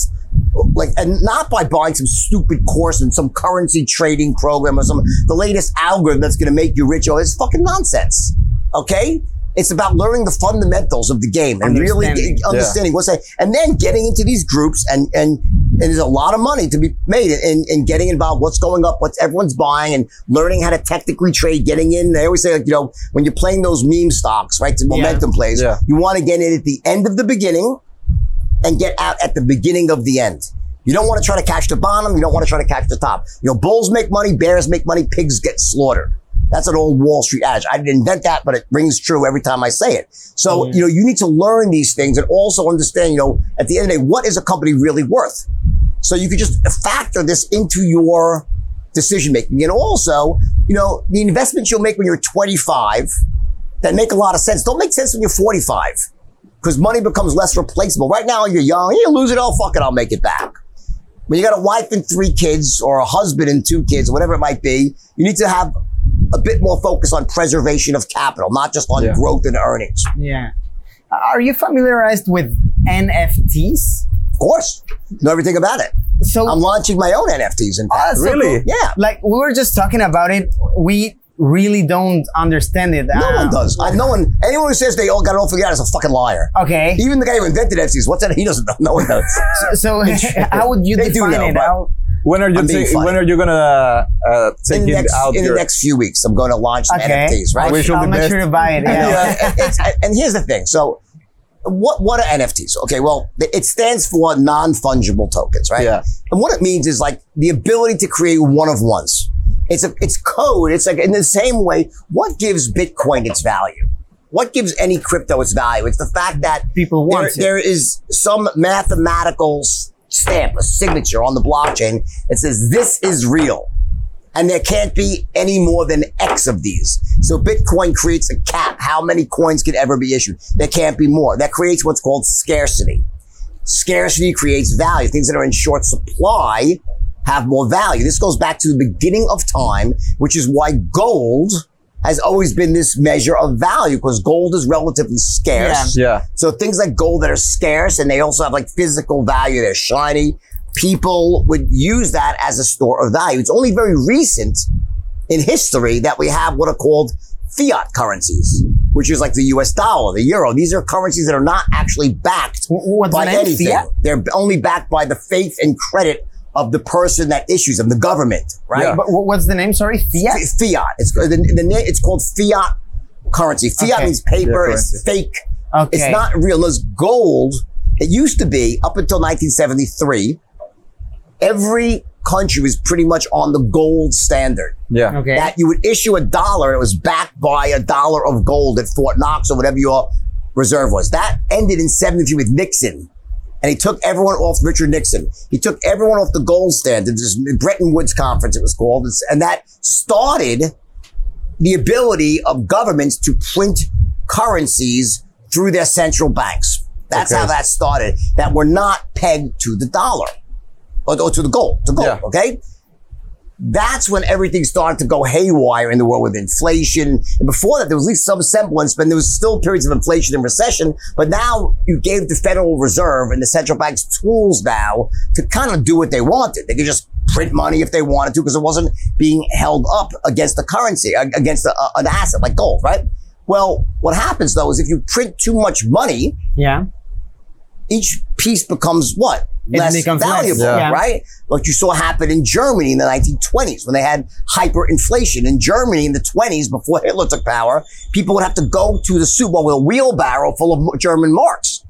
Speaker 2: like and not by buying some stupid course in some currency trading program or some the latest algorithm that's going to make you rich or it's fucking nonsense okay it's about learning the fundamentals of the game and really
Speaker 1: Understanding.
Speaker 2: get- understanding what's that and then getting into these groups and and and there's a lot of money to be made in, in getting involved what's going up What's everyone's buying and learning how to technically trade getting in they always say like you know when you're playing those meme stocks right the momentum plays
Speaker 3: Yeah.
Speaker 2: you want to get in at the end of the beginning and get out at the beginning of the end. You don't want to try to catch the bottom. You don't want to try to catch the top. You know, bulls make money, bears make money, pigs get slaughtered. That's an old Wall Street adage. I didn't invent that, but it rings true every time I say it. So, oh, you know, you need to learn these things and also understand, you know, at the end of the day, what is a company really worth? So you could just factor this into your decision making. And also, you know, the investments you'll make when you're 25 that make a lot of sense don't make sense when you're 45 because money becomes less replaceable. Right now, you're young, you lose it all, fuck it, I'll make it back. When you got a wife and three kids, or a husband and two kids, whatever it might be, you need to have a bit more focus on preservation of capital, not just on
Speaker 3: Yeah.
Speaker 2: growth and earnings.
Speaker 1: Yeah. Are you familiarized with NFTs?
Speaker 2: Of course, know everything about it.
Speaker 1: So
Speaker 2: I'm launching my own NFTs. In fact,
Speaker 1: oh, so
Speaker 3: Really?
Speaker 1: cool.
Speaker 2: yeah,
Speaker 1: like we were just talking about it. We really don't understand it.
Speaker 2: no
Speaker 1: Uh,
Speaker 2: one does. I, no one. Anyone who says they all got it all figured out is a fucking liar.
Speaker 1: Okay.
Speaker 2: Even the guy who invented NFTs, what's that? He doesn't know. No one knows.
Speaker 1: So how would you
Speaker 2: They do
Speaker 1: define
Speaker 2: know,
Speaker 1: it?
Speaker 2: but-
Speaker 1: How,
Speaker 3: When are you
Speaker 2: I'm being
Speaker 3: thi-
Speaker 2: funny.
Speaker 3: when are you gonna uh, take
Speaker 2: in the
Speaker 3: it
Speaker 2: next,
Speaker 3: out
Speaker 2: in the next few weeks, I'm going to launch
Speaker 1: okay.
Speaker 2: NFTs. Right.
Speaker 1: I'll,
Speaker 3: We should
Speaker 1: I'll
Speaker 3: be
Speaker 1: make
Speaker 3: best.
Speaker 1: sure to buy it. Yeah.
Speaker 2: Yeah, it's, and here's the thing. So, what what are NFTs? Okay, well, it stands for non fungible tokens, right?
Speaker 3: Yeah.
Speaker 2: And what it means is like the ability to create one of ones. It's a it's code. It's like in the same way. What gives Bitcoin its value? What gives any crypto its value? It's the fact that
Speaker 1: People
Speaker 2: there,
Speaker 1: want it.
Speaker 2: there is some mathematical stamp, a signature on the blockchain that says this is real. and there can't be any more than X of these. So Bitcoin creates a cap. How many coins can ever be issued? There can't be more. That creates what's called scarcity. Scarcity creates value. Things that are in short supply have more value. This goes back to the beginning of time, which is why gold has always been this measure of value because gold is relatively scarce.
Speaker 3: Yeah.
Speaker 2: So things like gold that are scarce and they also have like physical value. They're shiny. People would use that as a store of value. It's only very recent in history that we have what are called fiat currencies, which is like the US dollar, the euro. These are currencies that are not actually backed
Speaker 1: what's
Speaker 2: by anything.
Speaker 1: Fiat?
Speaker 2: They're only backed by the faith and credit of the person that issues them, the government, right?
Speaker 3: Yeah.
Speaker 1: But what's the name? Sorry, fiat.
Speaker 2: F- fiat. It's the, the name. It's called fiat currency. Fiat
Speaker 1: Okay.
Speaker 2: means paper.
Speaker 3: Yeah,
Speaker 2: it's fake.
Speaker 1: Okay.
Speaker 2: It's not real. There's gold. It used to be up until 1973. Every country was pretty much on the gold standard.
Speaker 3: Yeah.
Speaker 1: Okay.
Speaker 2: That you would issue a dollar and it was backed by a dollar of gold at Fort Knox or whatever your reserve was. That ended in 73 with Nixon. And he took everyone off Richard Nixon. He took everyone off the gold standard. This Bretton Woods conference, it was called. And that started the ability of governments to print currencies through their central banks. That's
Speaker 3: Okay.
Speaker 2: how that started. That were not pegged to the dollar or, or to the gold, to gold.
Speaker 3: Yeah.
Speaker 2: Okay. That's when everything started to go haywire in the world with inflation. And before that, there was at least some semblance, but there was still periods of inflation and recession. But now you gave the Federal Reserve and the central banks tools now to kind of do what they wanted. They could just print money if they wanted to because it wasn't being held up against the currency, against a, an asset like gold, right? Well, what happens though is if you print too much money,
Speaker 1: yeah.
Speaker 2: Each piece becomes what?
Speaker 1: It
Speaker 2: Less
Speaker 1: becomes less,
Speaker 2: valuable,
Speaker 1: yeah.
Speaker 2: right? What you saw happen in Germany in the 1920s when they had hyperinflation. In Germany in the 20s, before Hitler took power, people would have to go to the Super Bowl with a wheelbarrow full of German marks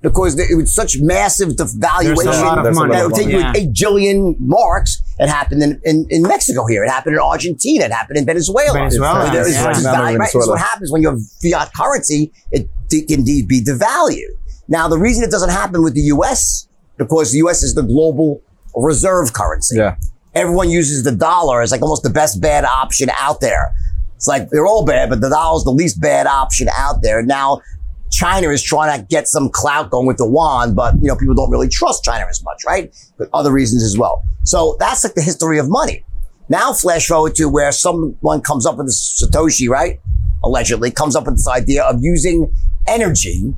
Speaker 2: because it was such massive devaluation
Speaker 1: There's a lot of
Speaker 3: There's a
Speaker 1: money.
Speaker 2: that it would take you
Speaker 1: Yeah.
Speaker 2: 8 jillion marks. It happened in, in, in Mexico here. It happened in Argentina. It happened in Venezuela.
Speaker 1: Venezuela,
Speaker 2: So there is
Speaker 1: yeah.
Speaker 2: such
Speaker 3: Right now
Speaker 2: value, right? This is what happens when you have fiat currency. It d- can indeed be devalued. Now, the reason it doesn't happen with the U.S. because the U.S. is the global reserve currency.
Speaker 3: Yeah.
Speaker 2: Everyone uses the dollar as like almost the best bad option out there. It's like they're all bad, but the dollar's the least bad option out there. Now, China is trying to get some clout going with the yuan, but you know people don't really trust China as much, right? But other reasons as well. So that's like the history of money. Now, flash forward to where someone comes up with this Satoshi, right? Allegedly comes up with this idea of using energy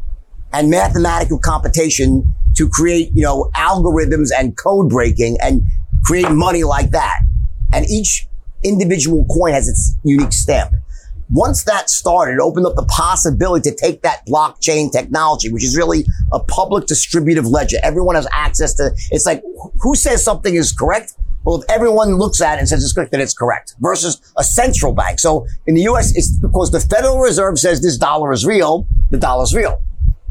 Speaker 2: and mathematical computation to create, you know, algorithms and code breaking and create money like that. And each individual coin has its unique stamp. Once that started, it opened up the possibility to take that blockchain technology, which is really a public distributive ledger. Everyone has access to, it's like, who says something is correct? Well, if everyone looks at it and says it's correct, then it's correct versus a central bank. So in the US, it's because the Federal Reserve says this dollar is real, the dollar is real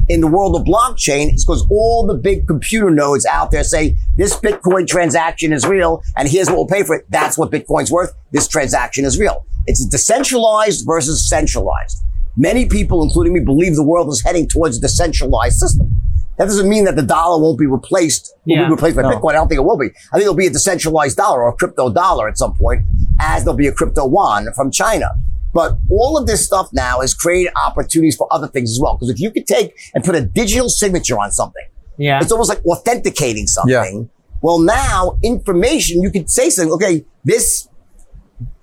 Speaker 2: in the world of blockchain is because all the big computer nodes out there say this Bitcoin transaction is real and here's what we'll pay for it. That's what Bitcoin's worth. This transaction is real. It's decentralized versus centralized. Many people, including me, believe the world is heading towards a decentralized system. That doesn't mean that the dollar won't be replaced, will
Speaker 1: Yeah.
Speaker 2: be replaced by
Speaker 3: No.
Speaker 2: Bitcoin. I don't think it will be. I think it'll be a decentralized dollar or a crypto dollar at some point, as there'll be a crypto yuan from China. But all of this stuff now is creating opportunities for other things as well. Because if you could take and put a digital signature on something,
Speaker 1: Yeah.
Speaker 2: it's almost like authenticating something. Yeah. Well, now information, you could say something, okay, this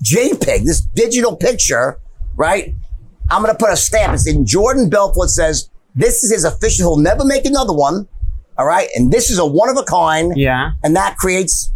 Speaker 2: JPEG, this digital picture, right? I'm going to put a stamp. It's in Jordan Belfort says, this is his official. He'll never make another one. All right. And this is a one of a kind.
Speaker 1: yeah.
Speaker 2: And that creates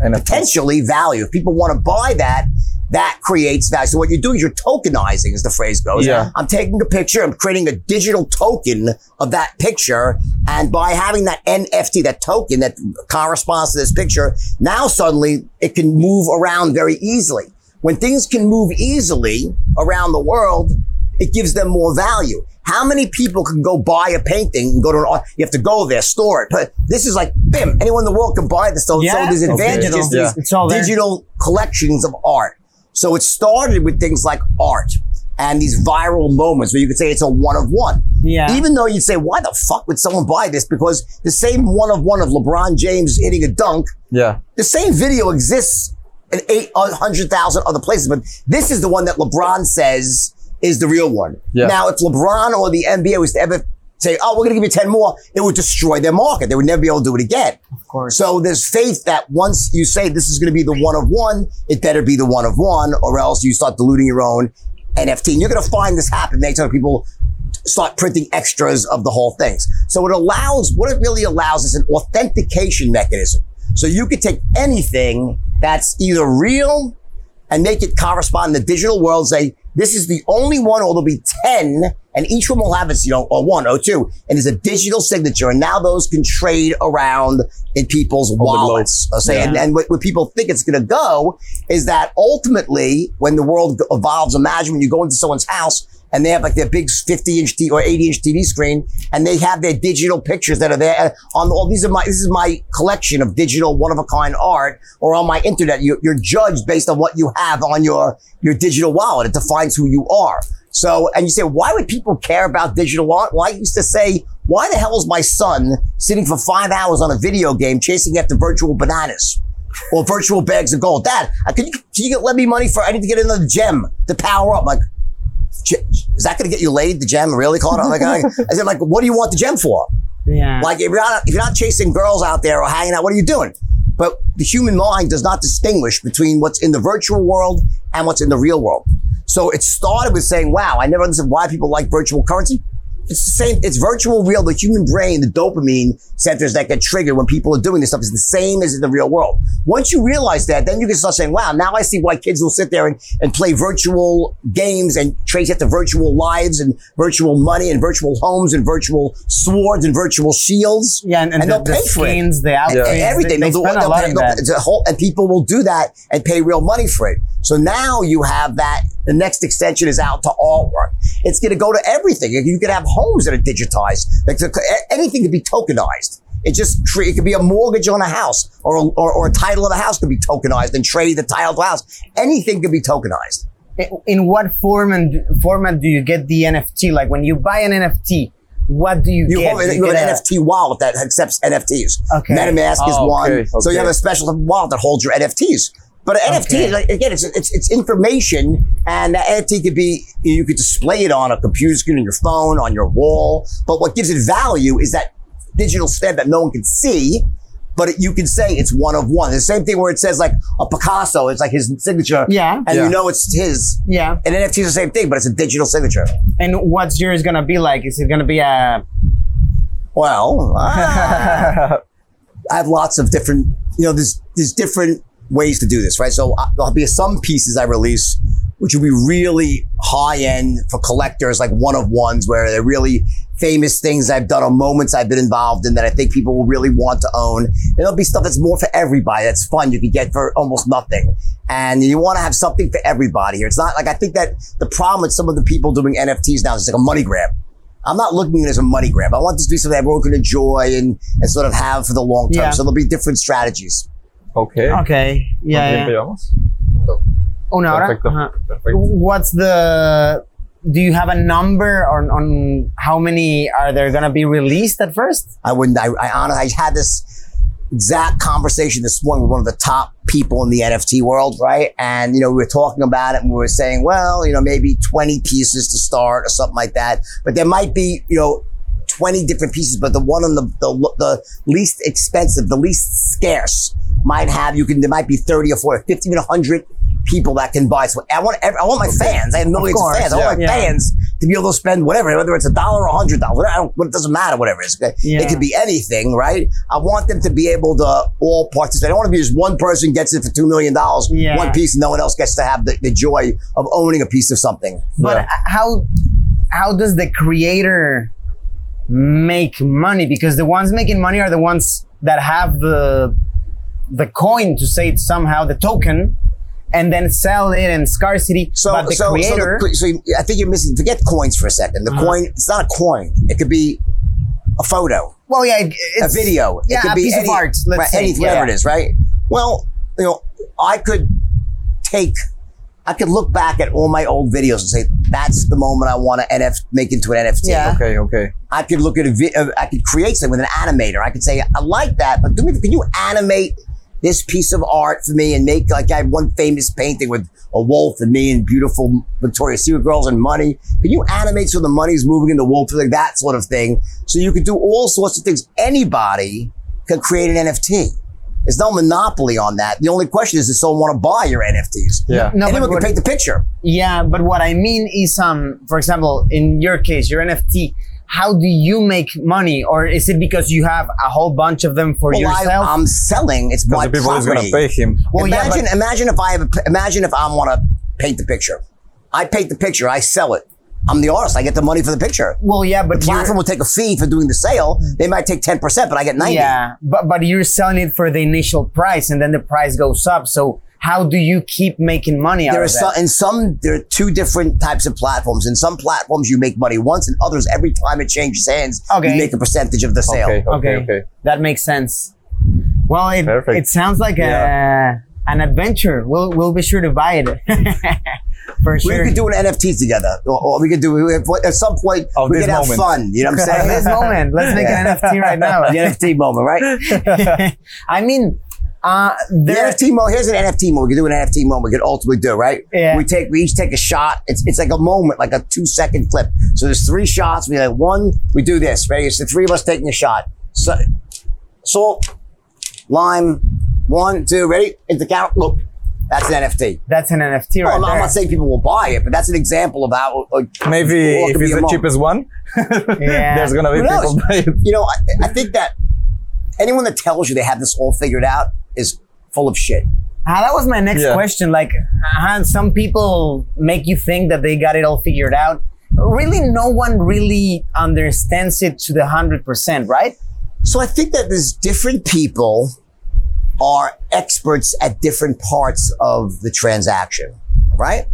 Speaker 3: And
Speaker 2: potentially value. If people want to buy that, that creates value. So what you're doing is you're tokenizing, as the phrase goes.
Speaker 3: Yeah.
Speaker 2: I'm taking a picture, I'm creating a digital token of that picture. And by having that NFT, that token that corresponds to this picture, now suddenly it can move around very easily. When things can move easily around the world, it gives them more value. How many people can go buy a painting and go to an art? You have to go there, store it. But this is like, bim, anyone in the world can buy this. So,
Speaker 1: Yeah.
Speaker 2: so there's
Speaker 1: Okay.
Speaker 2: advantages,
Speaker 1: Digital.
Speaker 2: these
Speaker 1: It's all there.
Speaker 2: digital collections of art. So it started with things like art and these viral moments where you could say it's a one of one.
Speaker 1: Yeah.
Speaker 2: Even though you'd say, why the fuck would someone buy this? Because the same one of one of LeBron James hitting a dunk,
Speaker 3: yeah.
Speaker 2: the same video exists in 800,000 other places. But this is the one that LeBron says is the real one.
Speaker 3: Yeah.
Speaker 2: Now, if LeBron or the NBA was to ever say, oh, we're going to give you 10 more, it would destroy their market. They would never be able to do it again.
Speaker 1: Of course.
Speaker 2: So there's faith that once you say this is going to be the one of one, it better be the one of one, or else you start diluting your own NFT. And you're going to find this happen next time people start printing extras of the whole things. So it allows, what it really allows is an authentication mechanism. So you could take anything that's either real and make it correspond in the digital world, say, this is the only one, or there'll be 10, and each one will have its, you know, or one, or two, and it's a digital signature. And now those can trade around in people's wallets. I'll say, and,
Speaker 1: Yeah.
Speaker 2: and what, what people think it's going to go is that ultimately, when the world evolves, imagine when you go into someone's house and they have like their big 50 inch T or 80 inch TV screen and they have their digital pictures that are there on all these are my, this is my collection of digital one of a kind art or on my internet. You, you're judged based on what you have on your, your digital wallet. It defines who you are. So, and you say, why would people care about digital art? Well, I used to say, why the hell is my son sitting for five hours on a video game chasing after virtual bananas? Or virtual bags of gold. Dad, uh, can you, can you lend me money for, I need to get another gem to power up. Like, "Ge- is that going to get you laid? The gem really, Claude? I'm like, I said, like, what do you want the gem for?
Speaker 1: yeah.
Speaker 2: Like, if you're not, if you're not chasing girls out there or hanging out, what are you doing? But the human mind does not distinguish between what's in the virtual world and what's in the real world. So it started with saying, wow, I never understood why people like virtual currency. It's the same. It's virtual real. The human brain, the dopamine centers that get triggered when people are doing this stuff is the same as in the real world. Once you realize that, then you can start saying, wow, now I see why kids will sit there and, and play virtual games and trace after virtual lives and virtual money and virtual homes and virtual swords and virtual shields.
Speaker 1: yeah, and, and,
Speaker 2: and
Speaker 1: the,
Speaker 2: they'll
Speaker 1: the
Speaker 2: pay for it.
Speaker 1: skins, the outfits,
Speaker 2: And everything.
Speaker 1: They, they
Speaker 2: They'll do-
Speaker 1: spend a lot
Speaker 2: pay- they'll-
Speaker 1: that.
Speaker 2: whole- and people will do that and pay real money for it. So now you have that. The next extension is out to artwork. It's going to go to everything. You could have homes that are digitized. Like anything could be tokenized. It just it could be a mortgage on a house or, a- or or a title of a house could be tokenized and trade the title of the house. Anything could be tokenized.
Speaker 1: in what form and format do you get the NFT? Like when you buy an NFT, what do you,
Speaker 2: You,
Speaker 1: get?
Speaker 2: have,
Speaker 1: Do
Speaker 2: you have
Speaker 1: get
Speaker 2: an
Speaker 1: a-
Speaker 2: NFT wallet that accepts NFTs.
Speaker 1: Okay.
Speaker 2: MetaMask is
Speaker 3: oh,
Speaker 2: one.
Speaker 3: okay,
Speaker 2: So you have a special wallet that holds your NFTs. But an NFT,
Speaker 1: Okay.
Speaker 2: like, again, it's, it's, it's information and that NFT could be, you could display it on a computer screen, on your phone, on your wall. But what gives it value is that digital stamp that no one can see. But it, you can say it's one of one. The same thing where it says like a Picasso, it's like his signature.
Speaker 1: Yeah.
Speaker 2: And
Speaker 3: Yeah.
Speaker 2: you know it's his.
Speaker 1: Yeah.
Speaker 2: And NFT is the same thing, but it's a digital signature.
Speaker 1: And what's yours gonna be like? Is it gonna be a
Speaker 2: Well, ah, I have lots of different, you know, there's, there's different ways to do this, right? So uh, there'll be some pieces I release, which will be really high end for collectors, like one of ones where they're really famous things I've done or moments I've been involved in that I think people will really want to own. And there'll be stuff that's more for everybody. That's fun. You can get for almost nothing. And you want to have something for everybody here. It's not like I think that the problem with some of the people doing NFTs now is like a money grab. I'm not looking at it as a money grab. I want this to be something everyone can enjoy and, and sort of have for the long term.
Speaker 1: Yeah.
Speaker 2: So there'll be different strategies.
Speaker 3: Okay.
Speaker 1: okay? Yeah.
Speaker 3: ¿Con quién te
Speaker 1: yeah.
Speaker 3: llevamos?
Speaker 1: Una hora.
Speaker 3: Perfecto.
Speaker 1: Ajá.
Speaker 3: Perfecto.
Speaker 1: What's the? Do you have a number on on how many are there gonna be released at first?
Speaker 2: I wouldn't, I, I honestly, I had this exact conversation this morning with one of the top people in the NFT world, right? And, you know, we were talking about it and we were saying, well, you know, maybe 20 pieces to start or something like that. But there might be, you know, 20 different pieces, but the one on the, the, the least expensive, the least scarce might have, you can, there might be 30 or 40, 50 to 100 people that can buy. So I want, every, I want my fans. I have millions of,
Speaker 1: course,
Speaker 2: fans. I want my
Speaker 1: yeah.
Speaker 2: fans to be able to spend whatever, whether it's a dollar or a hundred dollars. I don't, it doesn't matter, whatever it is. Okay?
Speaker 1: Yeah.
Speaker 2: It could be anything, right? I want them to be able to all participate. I don't want to be just one person gets it for $2 million,
Speaker 1: Yeah.
Speaker 2: one piece, and no one else gets to have the, the joy of owning a piece of something.
Speaker 1: But how how does the creator make money? Because the ones making money are the ones that have the the coin to say it somehow, the token, and then sell it in scarcity.
Speaker 2: So,
Speaker 1: but the
Speaker 2: so,
Speaker 1: creator,
Speaker 2: so, the, so you- I think you're missing. Forget coins for a second. The
Speaker 1: Uh-huh.
Speaker 2: coin, it's not a coin. It could be a photo,
Speaker 1: well, yeah, it-
Speaker 2: a video.
Speaker 1: yeah,
Speaker 2: it could
Speaker 1: a
Speaker 2: be
Speaker 1: piece
Speaker 2: any,
Speaker 1: of art. Let's
Speaker 2: right,
Speaker 1: say,
Speaker 2: anything,
Speaker 1: yeah.
Speaker 2: whatever it is, right? Well, you know, I could take, I could look back at all my old videos and say, that's the moment I want to NF make into an NFT.
Speaker 1: Yeah.
Speaker 3: Okay, okay.
Speaker 2: I could look at a vi- uh, I could create something with an animator. I could say, I like that, but do me, can you animate this piece of art for me and make like I have one famous painting with a wolf and me and beautiful Victoria's Secret girls and money. Can you animate so the money's moving in the wolf, like that sort of thing? So you could do all sorts of things. Anybody can create an NFT. There's no monopoly on that. The only question is, does someone want to buy your NFTs?
Speaker 3: Yeah.
Speaker 1: No, but
Speaker 2: Anyone can
Speaker 1: what-
Speaker 2: paint the picture.
Speaker 1: Yeah, but what I mean is, um, for example, in your case, your NFT, how do you make money, or is it because you have a whole bunch of them for
Speaker 2: Well, I,
Speaker 1: yourself?
Speaker 2: I'm selling. It's my
Speaker 3: Because the people is
Speaker 2: property.
Speaker 3: gonna pay him.
Speaker 1: well, yeah,
Speaker 2: imagine,
Speaker 1: but-
Speaker 2: imagine if I have, a, imagine if I want to paint the picture. I paint the picture. I sell it. I'm the artist. I get the money for the picture.
Speaker 1: well, yeah, but
Speaker 2: The platform will take a fee for doing the sale. They might take 10%, but I get 90.
Speaker 1: yeah, but but you're selling it for the initial price, and then the price goes up. So how do you keep making money out
Speaker 2: There are
Speaker 1: of
Speaker 2: some,
Speaker 1: that?
Speaker 2: in some, there are two different types of platforms. In some platforms, you make money once, and others, every time it changes hands,
Speaker 1: Okay.
Speaker 2: you make a percentage of the sale.
Speaker 3: Okay, okay, okay.
Speaker 1: that makes sense. Well, it
Speaker 3: Perfect.
Speaker 1: it sounds like a an adventure. We'll we'll be sure to buy it for sure.
Speaker 2: We could do an NFT together, or, or we could do at some point.
Speaker 3: Of
Speaker 2: we
Speaker 3: this
Speaker 2: could have
Speaker 3: moment.
Speaker 2: fun. You know what I'm
Speaker 1: At this
Speaker 2: saying?
Speaker 1: moment, let's make an NFT right now.
Speaker 2: the NFT moment, right?
Speaker 1: I mean, uh,
Speaker 2: The. NFT moment. Here's an NFT moment. We could do an NFT moment. We could ultimately do right.
Speaker 1: Yeah.
Speaker 2: We take. We each take a shot. It's it's like a moment, like a two second clip. So there's three shots. We like one. We do this. Ready? It's the three of us taking a shot. So, salt, lime. One, two. Ready? Into count. Look, that's an NFT.
Speaker 1: That's an NFT
Speaker 2: Well,
Speaker 1: right
Speaker 2: I'm, I'm not saying people will buy it, but that's an example of how. Uh,
Speaker 3: Maybe if
Speaker 2: could
Speaker 3: it's the
Speaker 2: monk.
Speaker 3: cheapest one,
Speaker 1: Yeah.
Speaker 3: there's gonna be
Speaker 2: Who knows?
Speaker 3: people buy it.
Speaker 2: you know, I, I think that anyone that tells you they have this all figured out is full of shit.
Speaker 1: Ah, that was my next
Speaker 3: Yeah.
Speaker 1: question. Like, uh, some people make you think that they got it all figured out. Really, no one really understands it to the hundred percent, right?
Speaker 2: So I think that there's different people are experts at different parts of the transaction, right?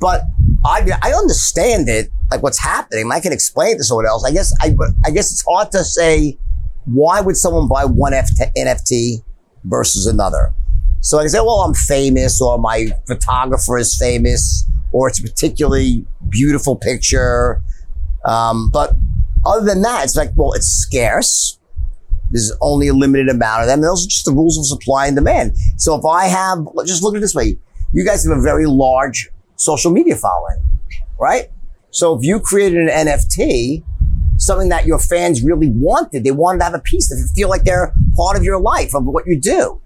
Speaker 2: But I, I understand it, like what's happening. I can explain it to someone else. I guess I, I guess it's hard to say why would someone buy one F- NFT versus another. So I can say, well, I'm famous, or my photographer is famous, or it's a particularly beautiful picture. Um, but other than that, it's like, well, it's scarce. There's only a limited amount of them. Those are just the rules of supply and demand. So if I have, just look at this way. You guys have a very large social media following, right? So if you created an NFT, something that your fans really wanted, they wanted to have a piece that feel like they're part of your life, of what you do,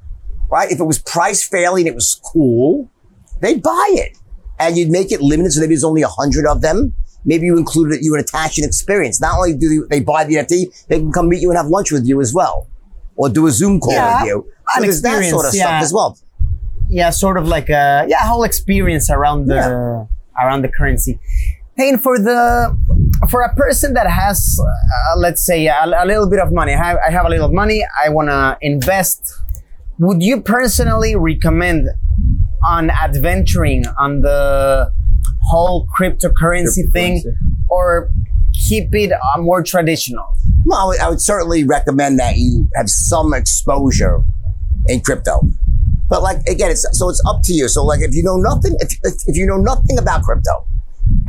Speaker 2: right? If it was priced fairly and it was cool, they'd buy it. And you'd make it limited so maybe there's only a hundred of them. Maybe you included it, you would attach an experience. Not only do they, they buy the NFT, they can come meet you and have lunch with you as well. Or do a Zoom call
Speaker 1: Yeah,
Speaker 2: with you.
Speaker 1: an
Speaker 2: So there's that sort of
Speaker 1: yeah.
Speaker 2: stuff as well.
Speaker 1: yeah, sort of like a yeah, whole experience around the around the currency. And for the for a person that has, uh, let's say, a, a little bit of money, I have, I have a little money, I want to invest. Would you personally recommend on adventuring on the whole cryptocurrency thing, or keep it uh, more traditional?
Speaker 2: Well, I would, I would certainly recommend that you have some exposure in crypto. But like again, it's so it's up to you. So like if you know nothing, if, if, if you know nothing about crypto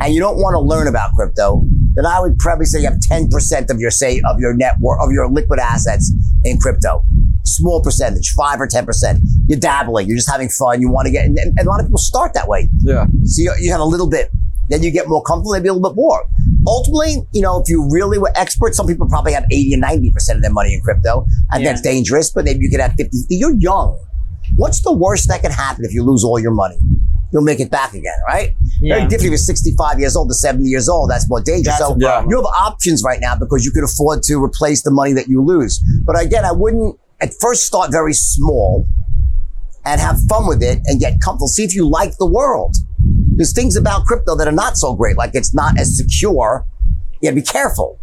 Speaker 2: and you don't want to learn about crypto, then I would probably say you have 10% of your say of your net worth of your liquid assets in crypto. Small percentage, five or 10%. You're dabbling, you're just having fun, you want to get and, and a lot of people start that way.
Speaker 3: Yeah.
Speaker 2: So you, you have a little bit, then you get more comfortable, maybe a little bit more. Ultimately, you know, if you really were expert, some people probably have 80 and 90% of their money in crypto. And
Speaker 1: Yeah.
Speaker 2: that's dangerous, but maybe you could have 50. You're young. What's the worst that can happen if you lose all your money? You'll make it back again, right?
Speaker 1: Yeah.
Speaker 2: Very different if you're 65 years old to 70 years old. That's more dangerous.
Speaker 1: That's
Speaker 2: so you have options right now because you could afford to replace the money that you lose. But again, I wouldn't at first start very small and have fun with it and get comfortable. See if you like the world. There's things about crypto that are not so great, like it's not as secure. You gotta be careful.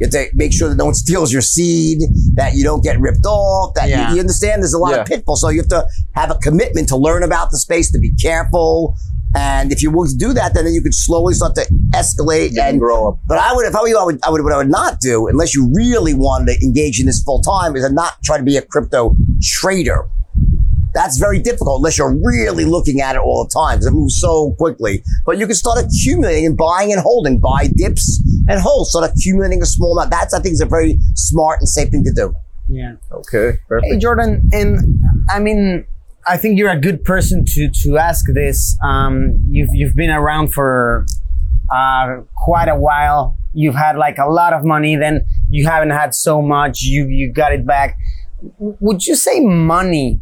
Speaker 2: You have to make sure that no one steals your seed, that you don't get ripped off, that you-
Speaker 1: Yeah.
Speaker 2: you, understand there's a lot of pitfalls. So you have to have a commitment to learn about the space, to be careful. And if you will do that, then then you could slowly start to escalate
Speaker 3: You
Speaker 2: and
Speaker 3: grow up.
Speaker 2: but I would, if I were you, I would, I would, what I would not do, unless you really wanted to engage in this full time, is to not try to be a crypto trader. That's very difficult unless you're really looking at it all the time because it moves so quickly. But you can start accumulating and buying and holding, buy dips and hold, start accumulating a small amount. That's, I think, is a very smart and safe thing to do.
Speaker 1: Yeah.
Speaker 3: Okay. Perfect.
Speaker 1: Hey Jordan, and I mean, I think you're a good person to to ask this. Um, you've you've been around for uh, quite a while. You've had like a lot of money. Then you haven't had so much. You you got it back. Would you say money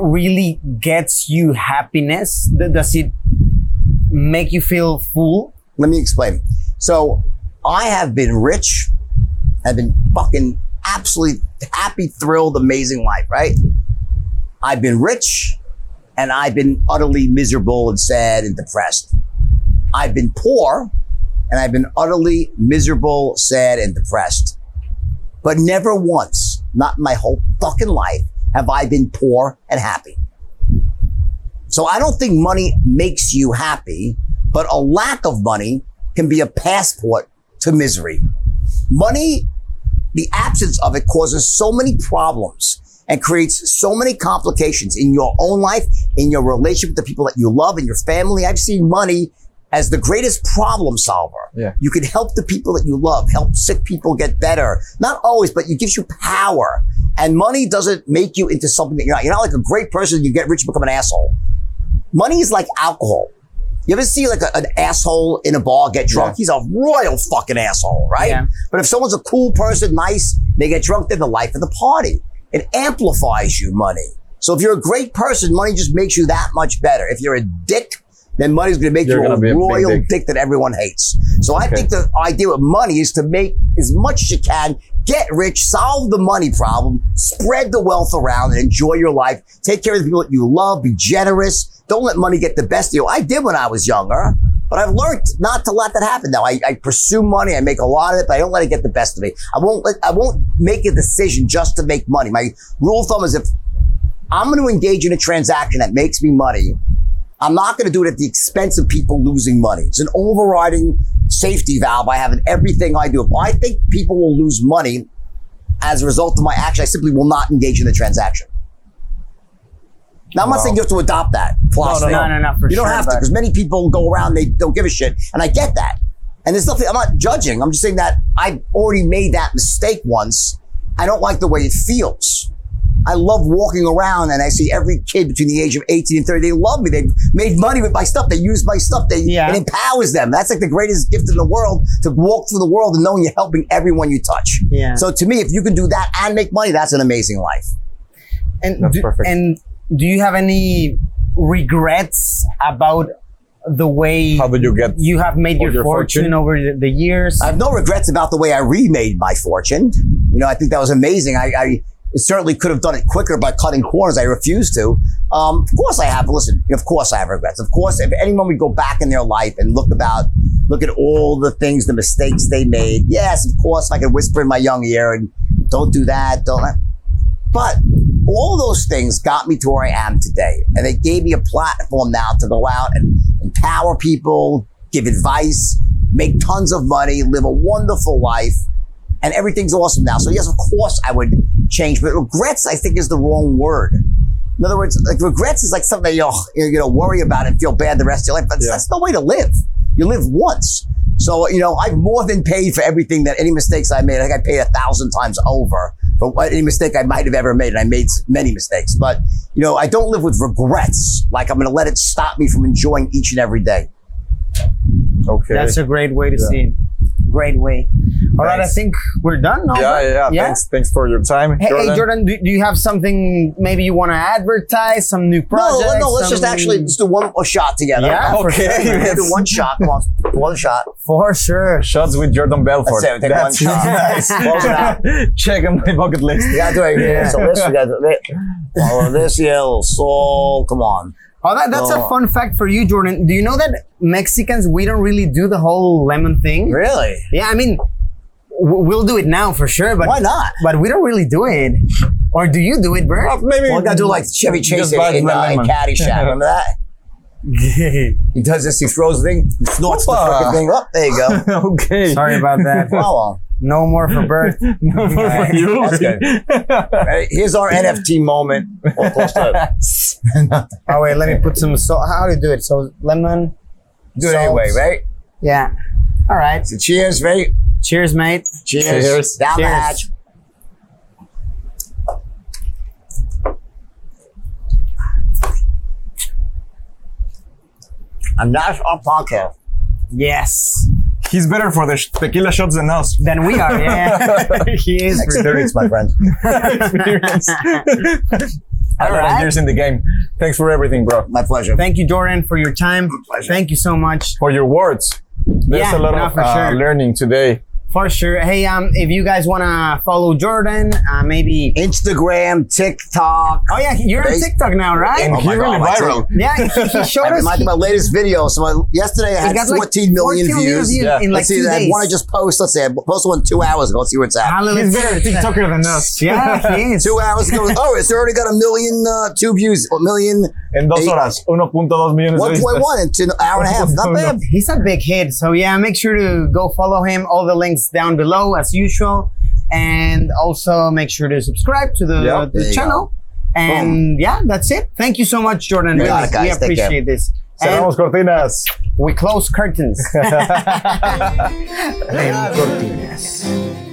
Speaker 1: really gets you happiness? Does it make you feel full?
Speaker 2: Let me explain. So I have been rich. I've been fucking absolutely happy, thrilled, amazing life, right? I've been rich and I've been utterly miserable and sad and depressed. I've been poor and I've been utterly miserable, sad, and depressed. But never once, not in my whole fucking life, have I been poor and happy. So I don't think money makes you happy, but a lack of money can be a passport to misery. Money, the absence of it causes so many problems and creates so many complications in your own life, in your relationship with the people that you love, in your family. I've seen money as the greatest problem solver.
Speaker 3: Yeah.
Speaker 2: You can help the people that you love, help sick people get better. Not always, but it gives you power. And money doesn't make you into something that you're not. You're not like a great person. You get rich and become an asshole. Money is like alcohol. You ever see like a- an asshole in a bar get drunk?
Speaker 3: Yeah.
Speaker 2: He's a royal fucking asshole, right?
Speaker 1: Yeah.
Speaker 2: But if someone's a cool person, nice, they get drunk, they're the life of the party. It amplifies you money. So if you're a great person, money just makes you that much better. If you're a dick, then money's going to make
Speaker 3: You're
Speaker 2: you a
Speaker 3: gonna be a big
Speaker 2: royal
Speaker 3: dick.
Speaker 2: dick. that everyone hates. So I think the idea with money is to make as much as you can, get rich, solve the money problem, spread the wealth around and enjoy your life. Take care of the people that you love, be generous. Don't let money get the best of you. I did when I was younger, but I've learned not to let that happen now. I, I pursue money. I make a lot of it, but I don't let it get the best of me. I won't let, I won't make a decision just to make money. My rule of thumb is if I'm going to engage in a transaction that makes me money, I'm not going to do it at the expense of people losing money. It's an overriding safety valve I have in everything I do. If I think people will lose money as a result of my action, I simply will not engage in the transaction. Now, I'm not
Speaker 3: Wow.
Speaker 2: saying you have to adopt that philosophy.
Speaker 1: No, no, no, for
Speaker 2: you don't
Speaker 1: sure,
Speaker 2: have to because many people go around, they don't give a shit. And I get that. And there's nothing, I'm not judging. I'm just saying that I've already made that mistake once. I don't like the way it feels. I love walking around and I see every kid between the age of 18 and 30. They love me. They've made money with my stuff. They use my stuff. They,
Speaker 1: Yeah.
Speaker 2: It empowers them. That's like the greatest gift in the world to walk through the world and knowing you're helping everyone you touch.
Speaker 1: Yeah.
Speaker 2: So to me, if you can do that and make money, that's an amazing life.
Speaker 1: And
Speaker 3: That's
Speaker 1: do,
Speaker 3: perfect.
Speaker 1: and do you have any regrets about the way
Speaker 3: How did you get?
Speaker 1: you have made your,
Speaker 3: your
Speaker 1: fortune,
Speaker 3: fortune?
Speaker 1: over the, the years?
Speaker 2: I have no regrets about the way I remade my fortune. You know, I think that was amazing. I, I certainly could have done it quicker by cutting corners. I refuse to. Um, of course I have. Listen, of course I have regrets. Of course, if anyone would go back in their life and look about, look at all the things, the mistakes they made. Yes, of course I could whisper in my young ear and don't do that. Don't. But all those things got me to where I am today. And they gave me a platform now to go out and empower people, give advice, make tons of money, live a wonderful life. And everything's awesome now. So yes, of course I would change, but regrets I think is the wrong word. In other words, like regrets is like something you'll, you know, worry about and feel bad the rest of your life. But
Speaker 3: Yeah.
Speaker 2: that's no way to live. You live once. So, you know, I've more than paid for everything that any mistakes I made. I think I paid a thousand times over for what, any mistake I might have ever made. And I made many mistakes, but you know, I don't live with regrets. Like I'm going to let it stop me from enjoying each and every day.
Speaker 3: Okay.
Speaker 1: That's a great way to
Speaker 3: Yeah.
Speaker 1: see it. Great way. All right, I think we're done. No?
Speaker 3: yeah, yeah, yeah. Thanks, thanks for your time,
Speaker 1: Hey,
Speaker 3: Jordan.
Speaker 1: hey, Jordan, do, do you have something maybe you want to advertise? Some new projects?
Speaker 2: no, no, let's just actually let's do one a shot together.
Speaker 1: Yeah, for
Speaker 3: Okay.
Speaker 1: sure, man.
Speaker 2: Let's do one shot. Come on, one shot.
Speaker 1: For sure.
Speaker 3: Shots with Jordan Belfort.
Speaker 2: That's it, take
Speaker 3: That's
Speaker 2: one shot.
Speaker 3: nice.
Speaker 2: Close.
Speaker 3: Check on my bucket list.
Speaker 2: Yeah, gotta do it.
Speaker 1: Yeah.
Speaker 2: So this, we gotta do it. This, yeah, little soul. Come on.
Speaker 1: Oh, that, that's a
Speaker 2: Oh.
Speaker 1: fun fact for you, Jordan. Do you know that Mexicans, we don't really do the whole lemon thing?
Speaker 2: Really?
Speaker 1: Yeah, I mean, w- we'll do it now for sure, but
Speaker 2: Why not?
Speaker 1: But we don't really do it. Or do you do it, Bert?
Speaker 3: Well, maybe
Speaker 2: Well, I gotta do like Chevy Chase
Speaker 3: Just
Speaker 2: in,
Speaker 3: buy
Speaker 2: in, uh, in
Speaker 3: lemon.
Speaker 2: Caddyshack. Remember that? He does this. He throws the thing, snorts the
Speaker 3: Hoppa.
Speaker 2: fucking thing up. There you go.
Speaker 3: okay.
Speaker 1: Sorry about that.
Speaker 2: Follow.
Speaker 1: No more for birth.
Speaker 3: no more for you.
Speaker 2: That's good. Here's our NFT moment. Or
Speaker 1: oh wait, let me put some salt. How do you do it? So lemon.
Speaker 2: Do it anyway, right?
Speaker 1: Yeah. All right.
Speaker 2: So cheers, mate.
Speaker 1: Cheers, mate.
Speaker 2: Cheers.
Speaker 3: cheers.
Speaker 2: Down
Speaker 1: cheers.
Speaker 2: the hatch. And that's our podcast.
Speaker 1: Yes.
Speaker 3: He's better for the sh- tequila shots than us.
Speaker 1: Than we are. Yeah. he is. for.
Speaker 2: Experience, my friend.
Speaker 3: Experience. A lot years in the game. Thanks for everything, bro.
Speaker 2: My pleasure.
Speaker 1: Thank you, Jordan, for your time.
Speaker 2: pleasure.
Speaker 1: Thank you so much.
Speaker 3: For your words. There's
Speaker 1: Yeah,
Speaker 3: a lot
Speaker 1: no,
Speaker 3: of
Speaker 1: for
Speaker 3: uh,
Speaker 1: sure.
Speaker 3: learning today.
Speaker 1: For sure. Hey, um, if you guys wanna follow Jordan, uh, maybe.
Speaker 2: Instagram, TikTok.
Speaker 1: Oh yeah, you're on TikTok now, right?
Speaker 2: Oh
Speaker 3: he
Speaker 2: my
Speaker 3: really
Speaker 2: God, my
Speaker 3: viral.
Speaker 1: Yeah, he, he showed us.
Speaker 2: reminded
Speaker 1: he-
Speaker 2: my latest video. So my, yesterday I
Speaker 1: he
Speaker 2: had
Speaker 1: got like
Speaker 2: 14 million
Speaker 1: 14
Speaker 2: views.
Speaker 3: Yeah.
Speaker 1: in like
Speaker 2: Let's see
Speaker 1: two
Speaker 2: that
Speaker 1: days.
Speaker 2: one I just posted. Let's say I posted one two hours ago. Let's see where it's at.
Speaker 1: Hallelujah.
Speaker 3: He's better TikToker than us.
Speaker 1: Yeah, he is.
Speaker 2: Two hours ago. Oh, it's already got a million, uh, two views, a million,
Speaker 3: En dos
Speaker 2: Eight-
Speaker 3: horas, 1.2 millones de
Speaker 2: 1.1 in an hour and a half. Not bad.
Speaker 1: He's a big hit. So yeah, make sure to go follow him. All the links down below as usual. And also make sure to subscribe to the,
Speaker 3: Yeah.
Speaker 1: the channel. And yeah, that's it. Thank you so much, Jordan.
Speaker 2: You
Speaker 1: Really,
Speaker 2: guys.
Speaker 1: we appreciate this.
Speaker 3: Cerramos cortinas.
Speaker 1: we close curtains.
Speaker 4: Cortinas.